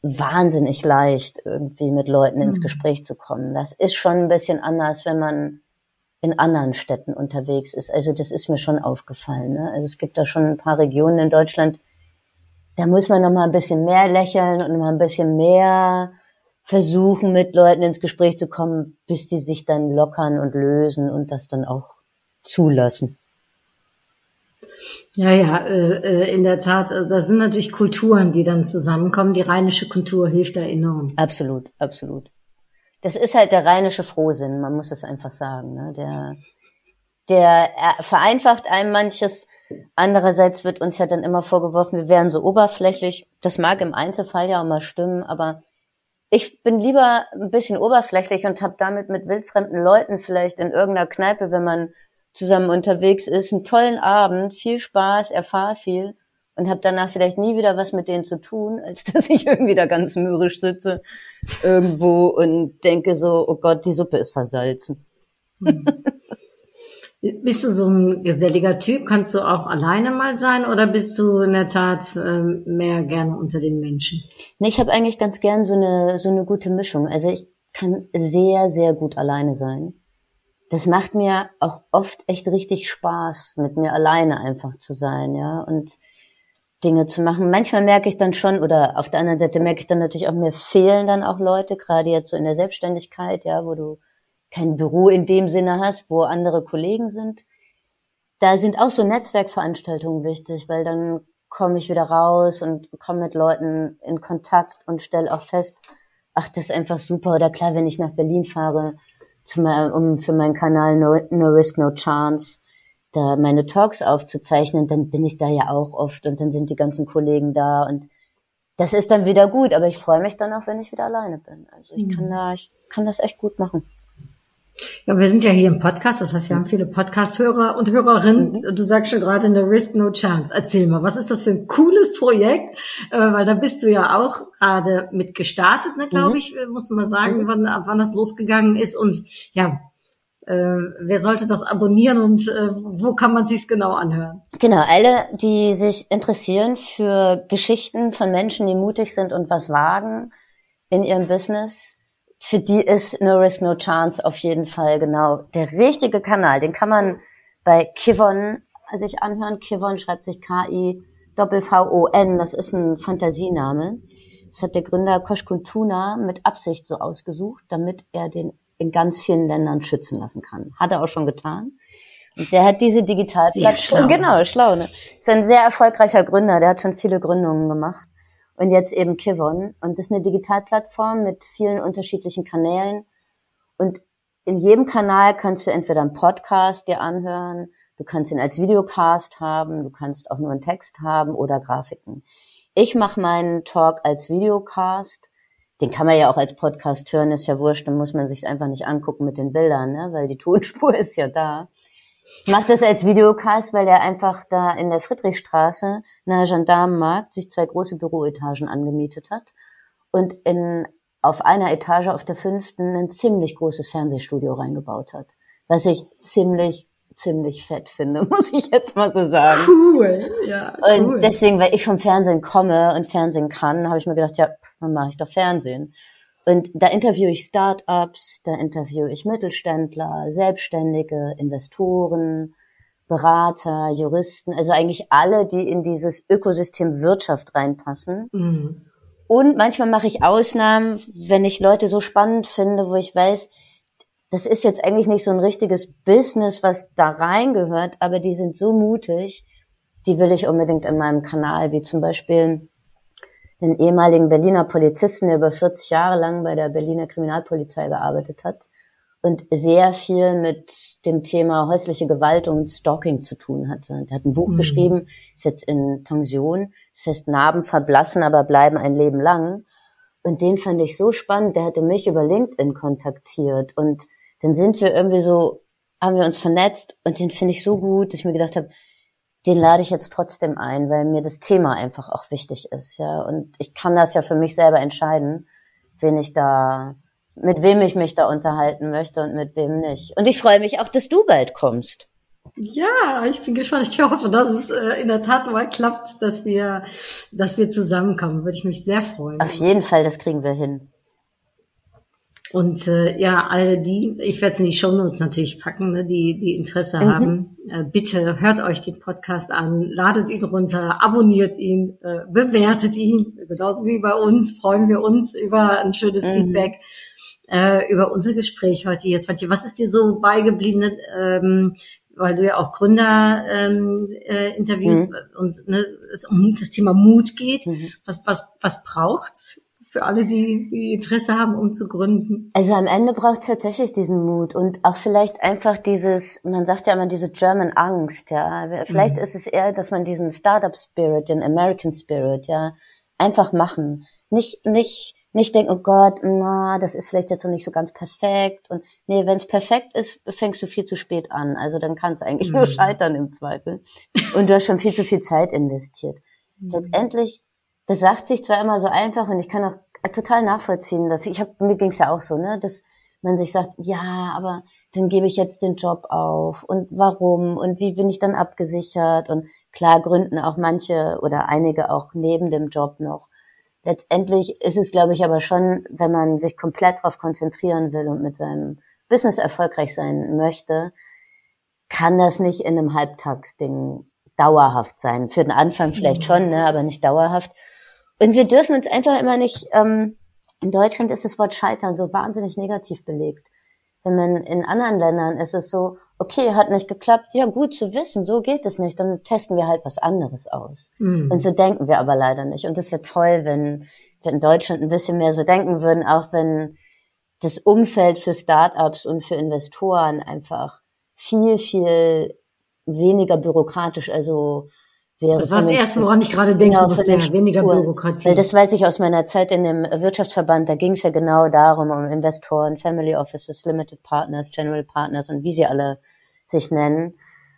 wahnsinnig leicht, irgendwie mit Leuten ins mhm. Gespräch zu kommen. Das ist schon ein bisschen anders, wenn man in anderen Städten unterwegs ist. Also das ist mir schon aufgefallen. Ne? Also es gibt da schon ein paar Regionen in Deutschland, da muss man noch mal ein bisschen mehr lächeln und noch mal ein bisschen mehr versuchen, mit Leuten ins Gespräch zu kommen, bis die sich dann lockern und lösen und das dann auch zulassen. Ja, ja, äh, äh in der Tat. Also da sind natürlich Kulturen, die dann zusammenkommen. Die rheinische Kultur hilft da enorm. Absolut, absolut. Das ist halt der rheinische Frohsinn, man muss es einfach sagen. Ne? Der, der vereinfacht einem manches. Andererseits wird uns ja dann immer vorgeworfen, wir wären so oberflächlich. Das mag im Einzelfall ja auch mal stimmen, aber ich bin lieber ein bisschen oberflächlich und habe damit mit wildfremden Leuten vielleicht in irgendeiner Kneipe, wenn man zusammen unterwegs ist, einen tollen Abend, viel Spaß, erfahre viel und habe danach vielleicht nie wieder was mit denen zu tun, als dass ich irgendwie da ganz mürrisch sitze irgendwo und denke so, oh Gott, die Suppe ist versalzen. Mhm. Bist du so ein geselliger Typ? Kannst du auch alleine mal sein oder bist du in der Tat ähm, mehr gerne unter den Menschen? Nee, ich habe eigentlich ganz gern so eine, so eine gute Mischung. Also ich kann sehr, sehr gut alleine sein. Das macht mir auch oft echt richtig Spaß, mit mir alleine einfach zu sein, ja, und Dinge zu machen. Manchmal merke ich dann schon, oder auf der anderen Seite merke ich dann natürlich auch, mir fehlen dann auch Leute, gerade jetzt so in der Selbstständigkeit, ja, wo du kein Büro in dem Sinne hast, wo andere Kollegen sind. Da sind auch so Netzwerkveranstaltungen wichtig, weil dann komme ich wieder raus und komme mit Leuten in Kontakt und stelle auch fest, ach, das ist einfach super. Oder klar, wenn ich nach Berlin fahre, um für meinen Kanal No, no Risk, No Chance, da meine Talks aufzuzeichnen, dann bin ich da ja auch oft und dann sind die ganzen Kollegen da und das ist dann wieder gut, aber ich freue mich dann auch, wenn ich wieder alleine bin. Also ich mhm. kann da, ich kann das echt gut machen. Ja, wir sind ja hier im Podcast, das heißt, wir haben viele Podcast-Hörer und Hörerinnen. Mhm. Du sagst schon gerade No Risk, No Chance. Erzähl mal, was ist das für ein cooles Projekt? Äh, weil da bist du ja auch gerade mit gestartet, ne, glaube mhm. ich, muss man sagen, mhm. wann, wann das losgegangen ist. Und ja, äh, wer sollte das abonnieren und äh, wo kann man sich's genau anhören? Genau, alle, die sich interessieren für Geschichten von Menschen, die mutig sind und was wagen in ihrem Business, für die ist No Risk, No Chance auf jeden Fall genau der richtige Kanal. Den kann man bei Kivon sich anhören. Kivon schreibt sich K-I Doppel-V-O-N. Das ist ein Fantasiename. Das hat der Gründer Koshkun Tuna mit Absicht so ausgesucht, damit er den in ganz vielen Ländern schützen lassen kann. Hat er auch schon getan. Und der hat diese Digitalplattform. Genau, schlau, ne? Ist ein sehr erfolgreicher Gründer, der hat schon viele Gründungen gemacht. Und jetzt eben Kivon. Und das ist eine Digitalplattform mit vielen unterschiedlichen Kanälen. Und in jedem Kanal kannst du entweder einen Podcast dir anhören, du kannst ihn als Videocast haben, du kannst auch nur einen Text haben oder Grafiken. Ich mache meinen Talk als Videocast den kann man ja auch als Podcast hören, ist ja wurscht, dann muss man sich einfach nicht angucken mit den Bildern, ne? weil die Tonspur ist ja da. Ich mache das als Videocast, weil er einfach da in der Friedrichstraße nahe Gendarmenmarkt sich zwei große Büroetagen angemietet hat und in, auf einer Etage auf der fünften ein ziemlich großes Fernsehstudio reingebaut hat, was ich ziemlich ziemlich fett finde, muss ich jetzt mal so sagen. Cool, ja. Cool. Und deswegen, weil ich vom Fernsehen komme und Fernsehen kann, habe ich mir gedacht, ja, pff, dann mache ich doch Fernsehen. Und da interviewe ich Start-ups, da interviewe ich Mittelständler, Selbstständige, Investoren, Berater, Juristen, also eigentlich alle, die in dieses Ökosystem Wirtschaft reinpassen. Mhm. Und manchmal mache ich Ausnahmen, wenn ich Leute so spannend finde, wo ich weiß, das ist jetzt eigentlich nicht so ein richtiges Business, was da reingehört, aber die sind so mutig, die will ich unbedingt in meinem Kanal, wie zum Beispiel den ehemaligen Berliner Polizisten, der über 40 Jahre lang bei der Berliner Kriminalpolizei gearbeitet hat und sehr viel mit dem Thema häusliche Gewalt und Stalking zu tun hatte. Der hat ein Buch mhm. geschrieben, ist jetzt in Pension, das heißt Narben verblassen, aber bleiben ein Leben lang. Und den fand ich so spannend, der hatte mich über LinkedIn kontaktiert und dann sind wir irgendwie so, haben wir uns vernetzt und den finde ich so gut, dass ich mir gedacht habe, den lade ich jetzt trotzdem ein, weil mir das Thema einfach auch wichtig ist, ja. Und ich kann das ja für mich selber entscheiden, wen ich da, mit wem ich mich da unterhalten möchte und mit wem nicht. Und ich freue mich auch, dass du bald kommst. Ja, ich bin gespannt. Ich hoffe, dass es äh, in der Tat mal klappt, dass wir, dass wir zusammenkommen. Würde ich mich sehr freuen. Auf jeden Fall, das kriegen wir hin. Und äh, ja, alle die, ich werde es in die Shownotes natürlich packen, ne, die, die Interesse mhm. haben, äh, bitte hört euch den Podcast an, ladet ihn runter, abonniert ihn, äh, bewertet ihn. Genauso wie bei uns freuen wir uns über ein schönes mhm. Feedback, äh, über unser Gespräch heute jetzt. Was ist dir so beigeblieben, ähm, weil du ja auch Gründer ähm, äh, interviewst mhm. und ne, es um das Thema Mut geht. Mhm. Was, was, was braucht's? Für alle, die, die Interesse haben, um zu gründen? Also am Ende braucht es tatsächlich diesen Mut und auch vielleicht einfach dieses, man sagt ja immer diese German Angst, ja. Vielleicht mhm. ist es eher, dass man diesen Startup Spirit, den American Spirit, ja, einfach machen. Nicht, nicht, nicht denken, oh Gott, na, das ist vielleicht jetzt noch nicht so ganz perfekt. Und nee, wenn es perfekt ist, fängst du viel zu spät an. Also dann kann es eigentlich mhm. nur scheitern im Zweifel. Und du hast schon viel zu viel Zeit investiert. Mhm. Letztendlich das sagt sich zwar immer so einfach und ich kann auch total nachvollziehen, dass ich habe mir ging's ja auch so, ne, dass man sich sagt, ja, aber dann gebe ich jetzt den Job auf und warum und wie bin ich dann abgesichert und klar gründen auch manche oder einige auch neben dem Job noch. Letztendlich ist es, glaube ich, aber schon, wenn man sich komplett darauf konzentrieren will und mit seinem Business erfolgreich sein möchte, kann das nicht in einem Halbtagsding dauerhaft sein. Für den Anfang vielleicht mhm. schon, ne, aber nicht dauerhaft. Und wir dürfen uns einfach immer nicht, ähm, in Deutschland ist das Wort Scheitern so wahnsinnig negativ belegt. Wenn man in anderen Ländern ist es so, okay, hat nicht geklappt, ja gut zu wissen, so geht es nicht, dann testen wir halt was anderes aus. Mhm. Und so denken wir aber leider nicht. Und das wäre toll, wenn wir in Deutschland ein bisschen mehr so denken würden, auch wenn das Umfeld für Startups und für Investoren einfach viel, viel weniger bürokratisch, also. Das war das Erste, woran ich gerade denken genau, musste, ja, weniger Bürokratie. Weil das weiß ich aus meiner Zeit in dem Wirtschaftsverband, da ging es ja genau darum, um Investoren, Family Offices, Limited Partners, General Partners und wie sie alle sich nennen.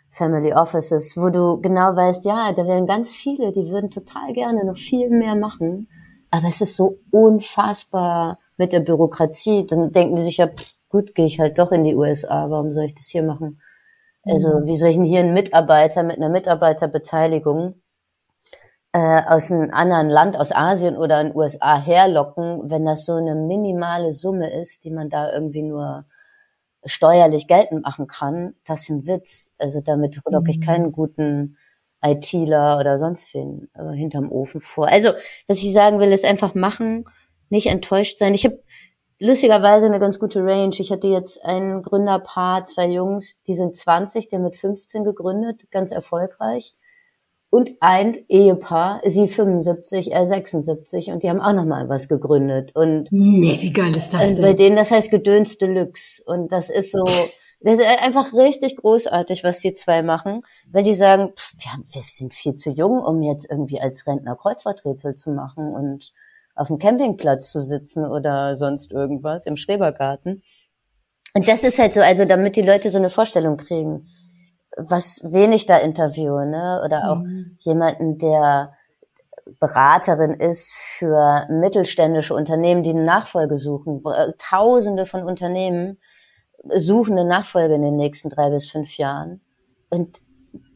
Family Offices, wo du genau weißt, ja, da wären ganz viele, die würden total gerne noch viel mehr machen, aber es ist so unfassbar mit der Bürokratie. Dann denken die sich ja, gut, gehe ich halt doch in die USA, warum soll ich das hier machen? Also mhm. wie soll ich denn hier einen Mitarbeiter mit einer Mitarbeiterbeteiligung äh, aus einem anderen Land, aus Asien oder in den USA herlocken, wenn das so eine minimale Summe ist, die man da irgendwie nur steuerlich geltend machen kann, das ist ein Witz. Also damit locke ich mhm. keinen guten ITler oder sonst wen äh, hinterm Ofen vor. Also, was ich sagen will, ist einfach machen, nicht enttäuscht sein. Ich habe lustigerweise eine ganz gute Range. Ich hatte jetzt ein Gründerpaar, zwei Jungs, die sind 20, der mit 15 gegründet, ganz erfolgreich. Und ein Ehepaar, sie 75, er 76 und die haben auch nochmal was gegründet. Und nee, wie geil ist das denn? Bei denen, das heißt Gedöns Deluxe. Und das ist so, das ist einfach richtig großartig, was die zwei machen, weil die sagen, pff, wir, wir sind viel zu jung, um jetzt irgendwie als Rentner Kreuzworträtsel zu machen und auf dem Campingplatz zu sitzen oder sonst irgendwas im Schrebergarten. Und das ist halt so, also damit die Leute so eine Vorstellung kriegen, was wenig da interviewe, ne? Oder auch mhm. jemanden, der Beraterin ist für mittelständische Unternehmen, die eine Nachfolge suchen. Tausende von Unternehmen suchen eine Nachfolge in den nächsten drei bis fünf Jahren. Und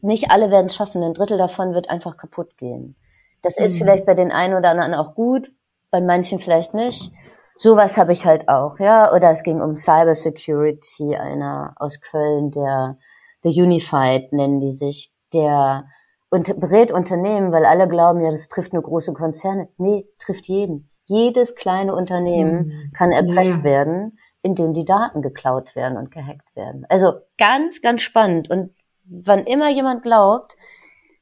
nicht alle werden es schaffen. Ein Drittel davon wird einfach kaputt gehen. Das mhm. ist vielleicht bei den einen oder anderen auch gut, bei manchen vielleicht nicht. Sowas habe ich halt auch, ja. Oder es ging um Cyber Security, einer aus Köln, der The Unified nennen die sich, der und berät Unternehmen, weil alle glauben ja, das trifft nur große Konzerne. Nee, trifft jeden. Jedes kleine Unternehmen mhm. kann erpresst ja. werden, indem die Daten geklaut werden und gehackt werden. Also ganz, ganz spannend. Und wann immer jemand glaubt,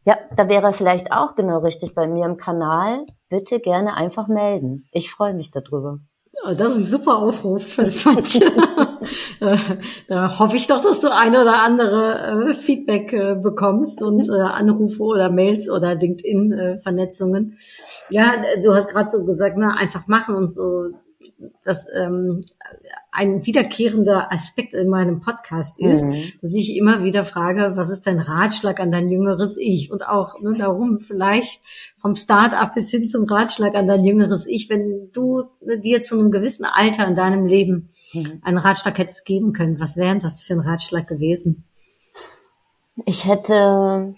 ja, da wäre er vielleicht auch genau richtig bei mir im Kanal. Bitte gerne einfach melden. Ich freue mich darüber. Ja, das ist ein super Aufruf für äh, Da hoffe ich doch, dass du eine oder andere äh, Feedback äh, bekommst und äh, Anrufe oder Mails oder LinkedIn-Vernetzungen. ja, du hast gerade so gesagt, na, einfach machen und so das ähm, ein wiederkehrender Aspekt in meinem Podcast ist, mhm. dass ich immer wieder frage, was ist dein Ratschlag an dein jüngeres Ich? Und auch ne, darum vielleicht vom Start-up bis hin zum Ratschlag an dein jüngeres Ich, wenn du ne, dir zu einem gewissen Alter in deinem Leben mhm. einen Ratschlag hättest geben können, was wäre das für ein Ratschlag gewesen? Ich hätte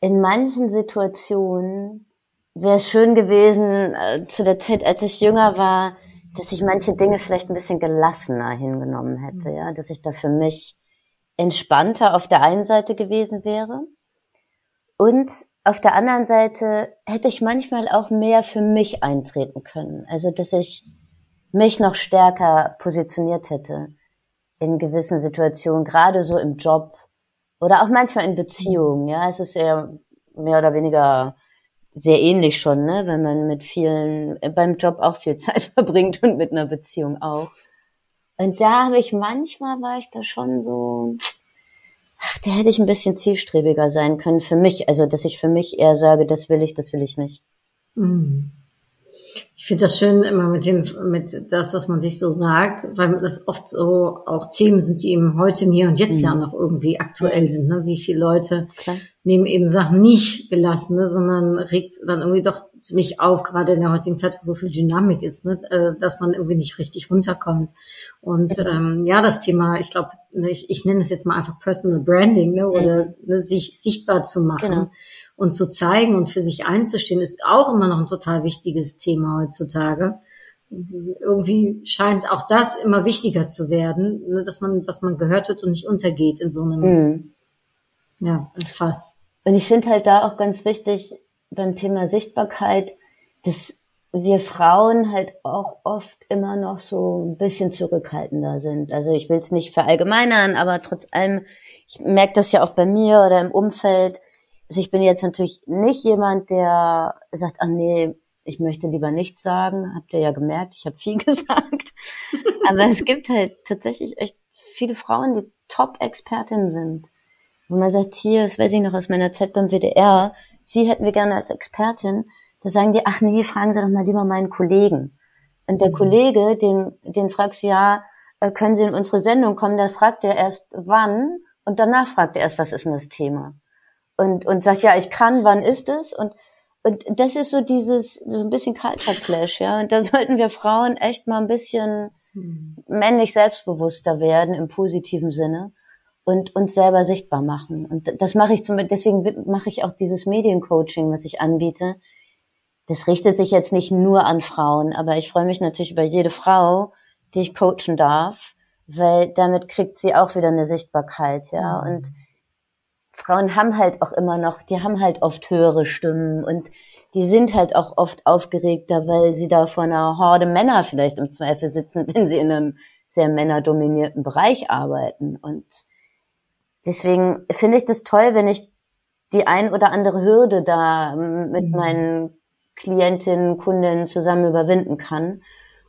in manchen Situationen wäre es schön gewesen, äh, zu der Zeit, als ich jünger war, dass ich manche Dinge vielleicht ein bisschen gelassener hingenommen hätte, mhm. ja, dass ich da für mich entspannter auf der einen Seite gewesen wäre. Und auf der anderen Seite hätte ich manchmal auch mehr für mich eintreten können. Also, dass ich mich noch stärker positioniert hätte in gewissen Situationen, gerade so im Job oder auch manchmal in Beziehungen. Ja, es ist eher mehr oder weniger sehr ähnlich schon, ne? wenn man mit vielen, äh, beim Job auch viel Zeit verbringt und mit einer Beziehung auch. Und da habe ich manchmal war ich da schon so, ach, da hätte ich ein bisschen zielstrebiger sein können für mich. Also, dass ich für mich eher sage, das will ich, das will ich nicht. Mhm. Ich finde das schön immer mit dem, mit das, was man sich so sagt, weil das oft so auch Themen sind, die eben heute, mir und jetzt mhm. ja noch irgendwie aktuell sind, ne? Wie viele Leute Klar. nehmen eben Sachen nicht gelassen, ne? sondern regt dann irgendwie doch ziemlich auf, gerade in der heutigen Zeit, wo so viel Dynamik ist, ne? Äh, dass man irgendwie nicht richtig runterkommt. Und mhm. ähm, ja, das Thema, ich glaube, ne, ich, ich nenne es jetzt mal einfach Personal Branding, ne? oder mhm. ne, sich sichtbar zu machen. Genau und zu zeigen und für sich einzustehen, ist auch immer noch ein total wichtiges Thema heutzutage. Irgendwie scheint auch das immer wichtiger zu werden, ne, dass man, dass man gehört wird und nicht untergeht in so einem, mhm. ja, Fass. Und ich finde halt da auch ganz wichtig beim Thema Sichtbarkeit, dass wir Frauen halt auch oft immer noch so ein bisschen zurückhaltender sind. Also ich will es nicht verallgemeinern, aber trotz allem, ich merke das ja auch bei mir oder im Umfeld, also ich bin jetzt natürlich nicht jemand, der sagt, ah nee, ich möchte lieber nichts sagen. Habt ihr ja gemerkt, ich habe viel gesagt. Aber es gibt halt tatsächlich echt viele Frauen, die Top-Expertinnen sind. Wo man sagt, hier, das weiß ich noch aus meiner Zeit beim WDR, sie hätten wir gerne als Expertin. Da sagen die, ach nee, fragen Sie doch mal lieber meinen Kollegen. Und der mhm. Kollege, den, den fragst du ja, äh, können Sie in unsere Sendung kommen? Der fragt er erst wann und danach fragt er erst, was ist denn das Thema? Und, und sagt, ja, ich kann, wann ist es? Und, und das ist so dieses, so ein bisschen Culture Clash, ja. Und da sollten wir Frauen echt mal ein bisschen mhm. männlich selbstbewusster werden im positiven Sinne und uns selber sichtbar machen. Und das mache ich zum, deswegen mache ich auch dieses Mediencoaching, was ich anbiete. Das richtet sich jetzt nicht nur an Frauen, aber ich freue mich natürlich über jede Frau, die ich coachen darf, weil damit kriegt sie auch wieder eine Sichtbarkeit, ja. Mhm. Und Frauen haben halt auch immer noch, die haben halt oft höhere Stimmen und die sind halt auch oft aufgeregter, weil sie da vor einer Horde Männer vielleicht im Zweifel sitzen, wenn sie in einem sehr männerdominierten Bereich arbeiten. Und deswegen finde ich das toll, wenn ich die ein oder andere Hürde da mit mhm. meinen Klientinnen, Kundinnen zusammen überwinden kann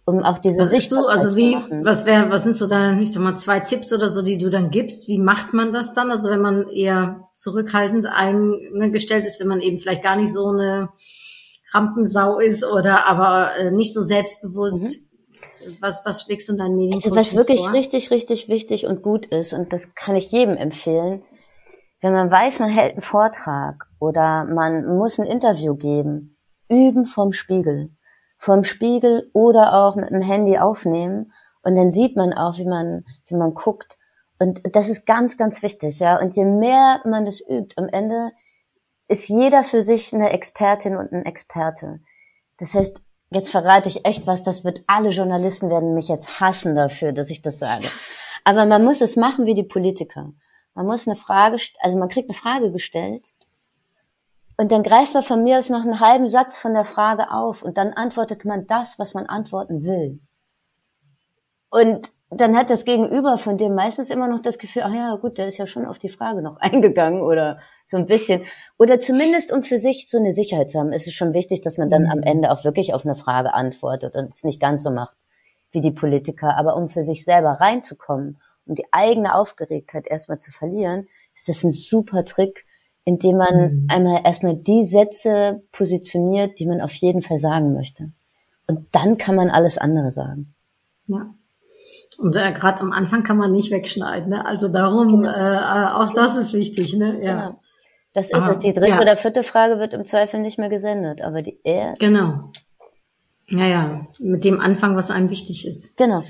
um auch diese was Sicht so, also wie, was wäre, was sind so dann, ich sag mal, zwei Tipps oder so, die du dann gibst? Wie macht man das dann? Also wenn man eher zurückhaltend eingestellt ist, wenn man eben vielleicht gar nicht so eine Rampensau ist oder aber äh, nicht so selbstbewusst. Mhm. Was, was schlägst du in deinen Medien also was wirklich vor? richtig, richtig wichtig und gut ist, und das kann ich jedem empfehlen, wenn man weiß, man hält einen Vortrag oder man muss ein Interview geben, üben vom Spiegel vom Spiegel oder auch mit dem Handy aufnehmen und dann sieht man auch, wie man, wie man guckt. Und das ist ganz, ganz wichtig, ja. Und je mehr man das übt, am Ende ist jeder für sich eine Expertin und ein Experte. Das heißt, jetzt verrate ich echt was, das wird alle Journalisten werden mich jetzt hassen dafür, dass ich das sage. Aber man muss es machen wie die Politiker. Man muss eine Frage, also man kriegt eine Frage gestellt und dann greift er von mir aus noch einen halben Satz von der Frage auf und dann antwortet man das, was man antworten will. Und dann hat das Gegenüber von dem meistens immer noch das Gefühl, ach ja, gut, der ist ja schon auf die Frage noch eingegangen oder so ein bisschen. Oder zumindest, um für sich so eine Sicherheit zu haben, ist es schon wichtig, dass man dann am mhm. Ende auch wirklich auf eine Frage antwortet und es nicht ganz so macht wie die Politiker. Aber um für sich selber reinzukommen, um die eigene Aufgeregtheit erstmal zu verlieren, ist das ein super Trick, indem man mhm. einmal erstmal die Sätze positioniert, die man auf jeden Fall sagen möchte. Und dann kann man alles andere sagen. Ja. Und äh, gerade am Anfang kann man nicht wegschneiden. Ne? Also darum, genau. äh, äh auch das ist wichtig. Ne? Ja. Genau. Das ist aber, es. Die dritte ja. oder vierte Frage wird im Zweifel nicht mehr gesendet, aber die erste. Genau. Ja, ja. Mit dem Anfang, was einem wichtig ist. Genau.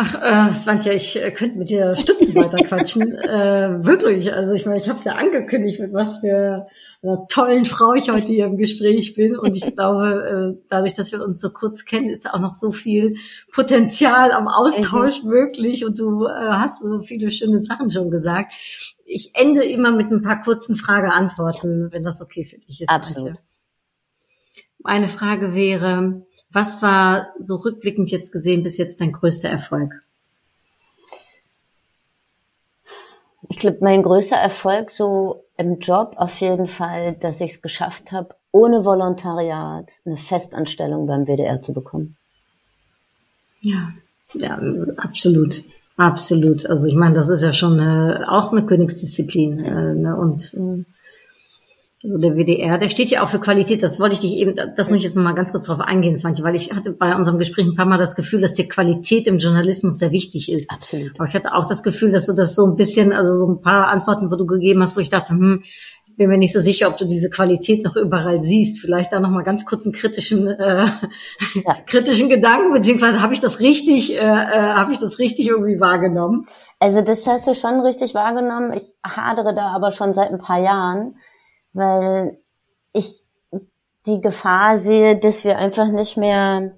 Ach, äh, Svantja, ich äh, könnte mit dir Stunden weiter quatschen. äh, wirklich. Also ich meine, ich habe es ja angekündigt, mit was für einer tollen Frau ich heute hier im Gespräch bin. Und ich glaube, äh, dadurch, dass wir uns so kurz kennen, ist da auch noch so viel Potenzial am Austausch mhm. möglich. Und du äh, hast so viele schöne Sachen schon gesagt. Ich ende immer mit ein paar kurzen Frage-Antworten, ja. wenn das okay für dich ist. Absolut. Meine Frage wäre, was war so rückblickend jetzt gesehen bis jetzt dein größter Erfolg? Ich glaube, mein größter Erfolg so im Job auf jeden Fall, dass ich es geschafft habe, ohne Volontariat eine Festanstellung beim WDR zu bekommen. Ja, ja, absolut. Absolut. Also ich meine, das ist ja schon eine, auch eine Königsdisziplin. Äh, ne? Und äh, also der WDR, der steht ja auch für Qualität. Das wollte ich dich eben, das muss ich jetzt noch mal ganz kurz darauf eingehen, Svante, weil ich hatte bei unserem Gespräch ein paar Mal das Gefühl, dass dir Qualität im Journalismus sehr wichtig ist. Absolut. Aber ich hatte auch das Gefühl, dass du das so ein bisschen, also so ein paar Antworten, wo du gegeben hast, wo ich dachte, hm, ich bin mir nicht so sicher, ob du diese Qualität noch überall siehst. Vielleicht da noch mal ganz kurz einen kritischen, äh, ja. kritischen Gedanken, beziehungsweise habe ich das richtig, äh, äh, habe ich das richtig irgendwie wahrgenommen? Also das hast du schon richtig wahrgenommen. Ich hadere da aber schon seit ein paar Jahren weil ich die Gefahr sehe, dass wir einfach nicht mehr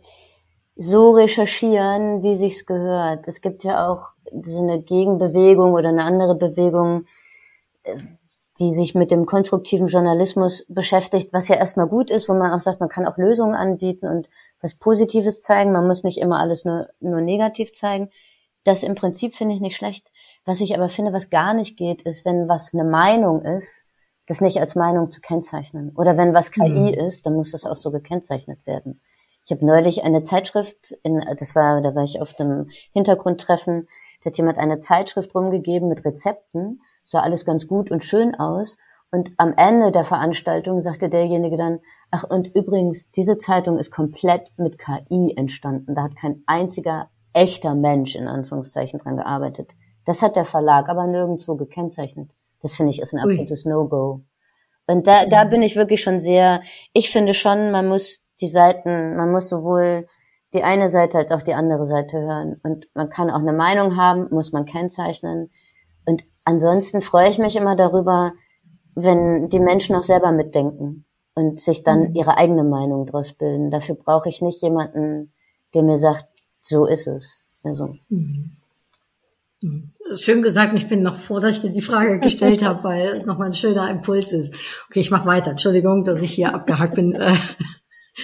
so recherchieren, wie sich's gehört. Es gibt ja auch so eine Gegenbewegung oder eine andere Bewegung, die sich mit dem konstruktiven Journalismus beschäftigt, was ja erstmal gut ist, wo man auch sagt, man kann auch Lösungen anbieten und was Positives zeigen. Man muss nicht immer alles nur, nur negativ zeigen. Das im Prinzip finde ich nicht schlecht. Was ich aber finde, was gar nicht geht, ist, wenn was eine Meinung ist, das nicht als Meinung zu kennzeichnen. Oder wenn was KI mhm. ist, dann muss das auch so gekennzeichnet werden. Ich habe neulich eine Zeitschrift, in, das war, da war ich auf dem Hintergrundtreffen, da hat jemand eine Zeitschrift rumgegeben mit Rezepten, sah alles ganz gut und schön aus. Und am Ende der Veranstaltung sagte derjenige dann, ach und übrigens, diese Zeitung ist komplett mit KI entstanden. Da hat kein einziger echter Mensch in Anführungszeichen dran gearbeitet. Das hat der Verlag aber nirgendwo gekennzeichnet. Das finde ich ist ein absolutes No-Go. Und da, da bin ich wirklich schon sehr, ich finde schon, man muss die Seiten, man muss sowohl die eine Seite als auch die andere Seite hören. Und man kann auch eine Meinung haben, muss man kennzeichnen. Und ansonsten freue ich mich immer darüber, wenn die Menschen auch selber mitdenken und sich dann mhm. ihre eigene Meinung daraus bilden. Dafür brauche ich nicht jemanden, der mir sagt, so ist es. Also. Mhm. Schön gesagt, ich bin noch froh, dass ich dir die Frage gestellt habe, weil nochmal ein schöner Impuls ist. Okay, ich mache weiter. Entschuldigung, dass ich hier abgehakt bin. Äh,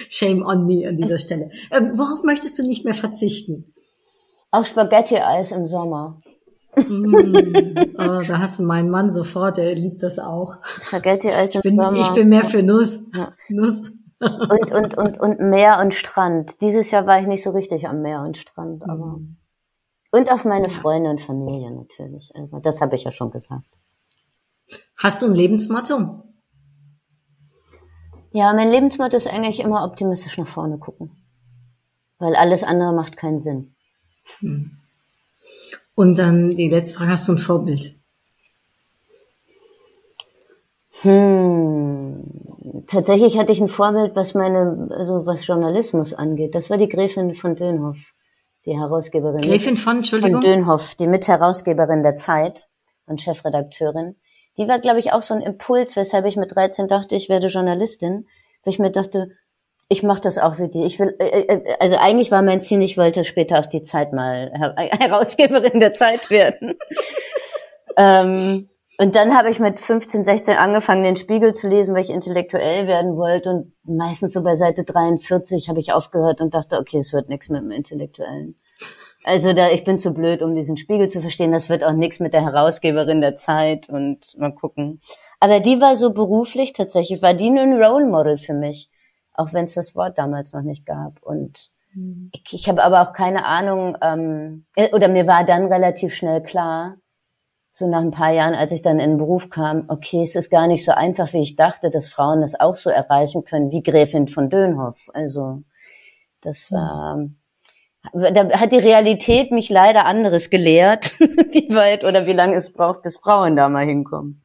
shame on me an dieser Stelle. Ähm, worauf möchtest du nicht mehr verzichten? Auf Spaghetti-Eis im Sommer. mm, oh, da hast du meinen Mann sofort, der liebt das auch. Spaghetti-Eis im bin, Sommer. Ich bin mehr für Nuss. Ja. Nuss. und, und, und, und Meer und Strand. Dieses Jahr war ich nicht so richtig am Meer und Strand, aber. Mm. Und auf meine Freunde und Familie natürlich. Also, das habe ich ja schon gesagt. Hast du ein Lebensmotto? Ja, mein Lebensmotto ist eigentlich immer optimistisch nach vorne gucken. Weil alles andere macht keinen Sinn. Hm. Und dann die letzte Frage, hast du ein Vorbild? Hm. Tatsächlich hatte ich ein Vorbild, was meine, also was Journalismus angeht. Das war die Gräfin von Dönhoff, die Herausgeberin. Gräfin von, Entschuldigung? Von Dönhoff, die Mitherausgeberin der Zeit und Chefredakteurin die war, glaube ich, auch so ein Impuls, weshalb ich mit 13 dachte, ich werde Journalistin, weil ich mir dachte, ich mache das auch für die. Ich will, äh, äh, also eigentlich war mein Ziel, ich wollte später auch die Zeit mal Herausgeberin der Zeit werden. ähm, und dann habe ich mit 15, 16 angefangen, den Spiegel zu lesen, weil ich intellektuell werden wollte. Und meistens so bei Seite 43 habe ich aufgehört und dachte, okay, es wird nichts mit dem Intellektuellen. Also da, ich bin zu blöd, um diesen Spiegel zu verstehen. Das wird auch nichts mit der Herausgeberin der Zeit und mal gucken. Aber die war so beruflich tatsächlich, war die nur ein Role Model für mich, auch wenn es das Wort damals noch nicht gab. Und mhm. ich, ich habe aber auch keine Ahnung, ähm, äh, oder mir war dann relativ schnell klar, so nach ein paar Jahren, als ich dann in den Beruf kam, okay, es ist gar nicht so einfach, wie ich dachte, dass Frauen das auch so erreichen können, wie Gräfin von Dönhoff. Also das war da hat die Realität mich leider anderes gelehrt, wie weit oder wie lange es braucht, bis Frauen da mal hinkommen.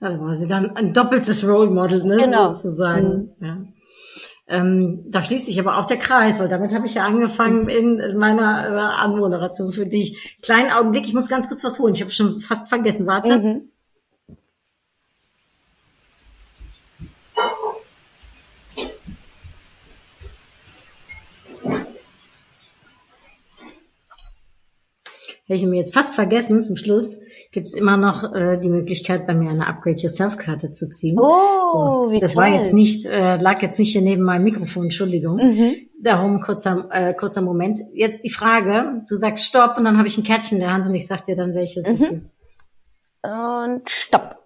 Ja, da war sie dann ein doppeltes Role Model, ne, genau. sozusagen. Mhm. Ja. Ähm, da schließt sich aber auch der Kreis, weil damit habe ich ja angefangen in meiner äh, Anmoderation für dich. Kleinen Augenblick, ich muss ganz kurz was holen. Ich habe schon fast vergessen. Warte. Mhm. Hätte ich mir jetzt fast vergessen, zum Schluss gibt es immer noch äh, die Möglichkeit, bei mir eine Upgrade Yourself-Karte zu ziehen. Oh, so, wie Das toll. war jetzt nicht, äh, lag jetzt nicht hier neben meinem Mikrofon, Entschuldigung. Mhm. Darum kurzer, äh, kurzer Moment. Jetzt die Frage, du sagst Stopp und dann habe ich ein Kärtchen in der Hand und ich sag dir dann, welches mhm. es ist. Und Stopp.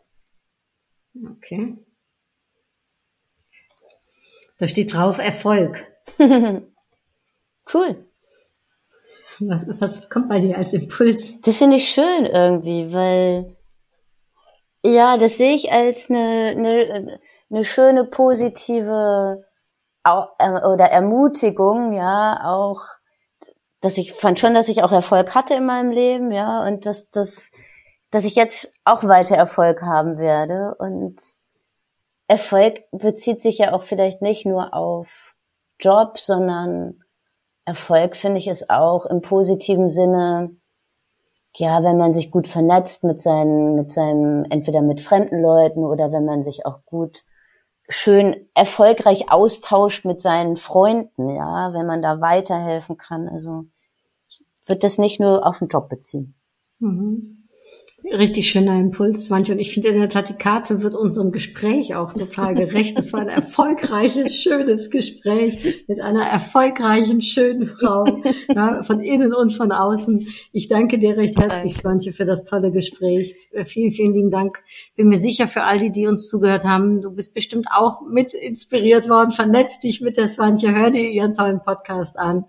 Okay. Da steht drauf Erfolg. cool. Was, was kommt bei dir als Impuls? Das finde ich schön irgendwie, weil ja, das sehe ich als eine, eine, eine schöne positive äh, oder Ermutigung, ja, auch, dass ich fand schon, dass ich auch Erfolg hatte in meinem Leben, ja, und dass, dass, dass ich jetzt auch weiter Erfolg haben werde und Erfolg bezieht sich ja auch vielleicht nicht nur auf Job, sondern Erfolg finde ich es auch im positiven Sinne, ja, wenn man sich gut vernetzt mit seinen, mit seinem, entweder mit fremden Leuten oder wenn man sich auch gut schön erfolgreich austauscht mit seinen Freunden, ja, wenn man da weiterhelfen kann. Also ich würde das nicht nur auf den Job beziehen. Mhm. Richtig schöner Impuls, manche. Und ich finde in der Tat, die Karte wird unserem Gespräch auch total gerecht. Es war ein erfolgreiches, schönes Gespräch mit einer erfolgreichen, schönen Frau, ja, von innen und von außen. Ich danke dir recht herzlich, Swantje, für das tolle Gespräch. Vielen, vielen lieben Dank. Bin mir sicher für all die, die uns zugehört haben, du bist bestimmt auch mit inspiriert worden. Vernetz dich mit der Swantje, hör dir ihren tollen Podcast an.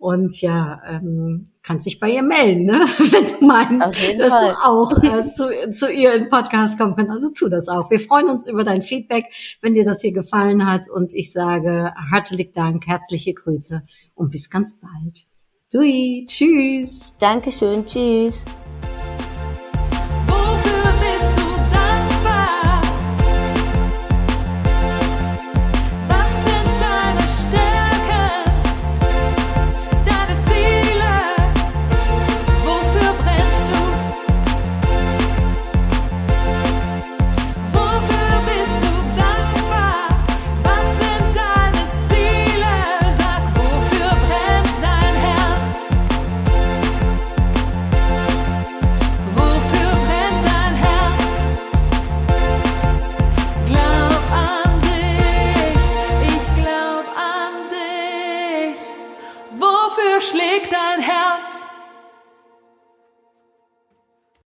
Und ja, ähm, kannst dich bei ihr melden, ne? wenn du meinst, dass Fall. du auch äh, zu, zu ihr in Podcast kommen kannst. Also tu das auch. Wir freuen uns über dein Feedback, wenn dir das hier gefallen hat. Und ich sage herzlich Dank, herzliche Grüße und bis ganz bald. Dui, tschüss. Dankeschön, tschüss.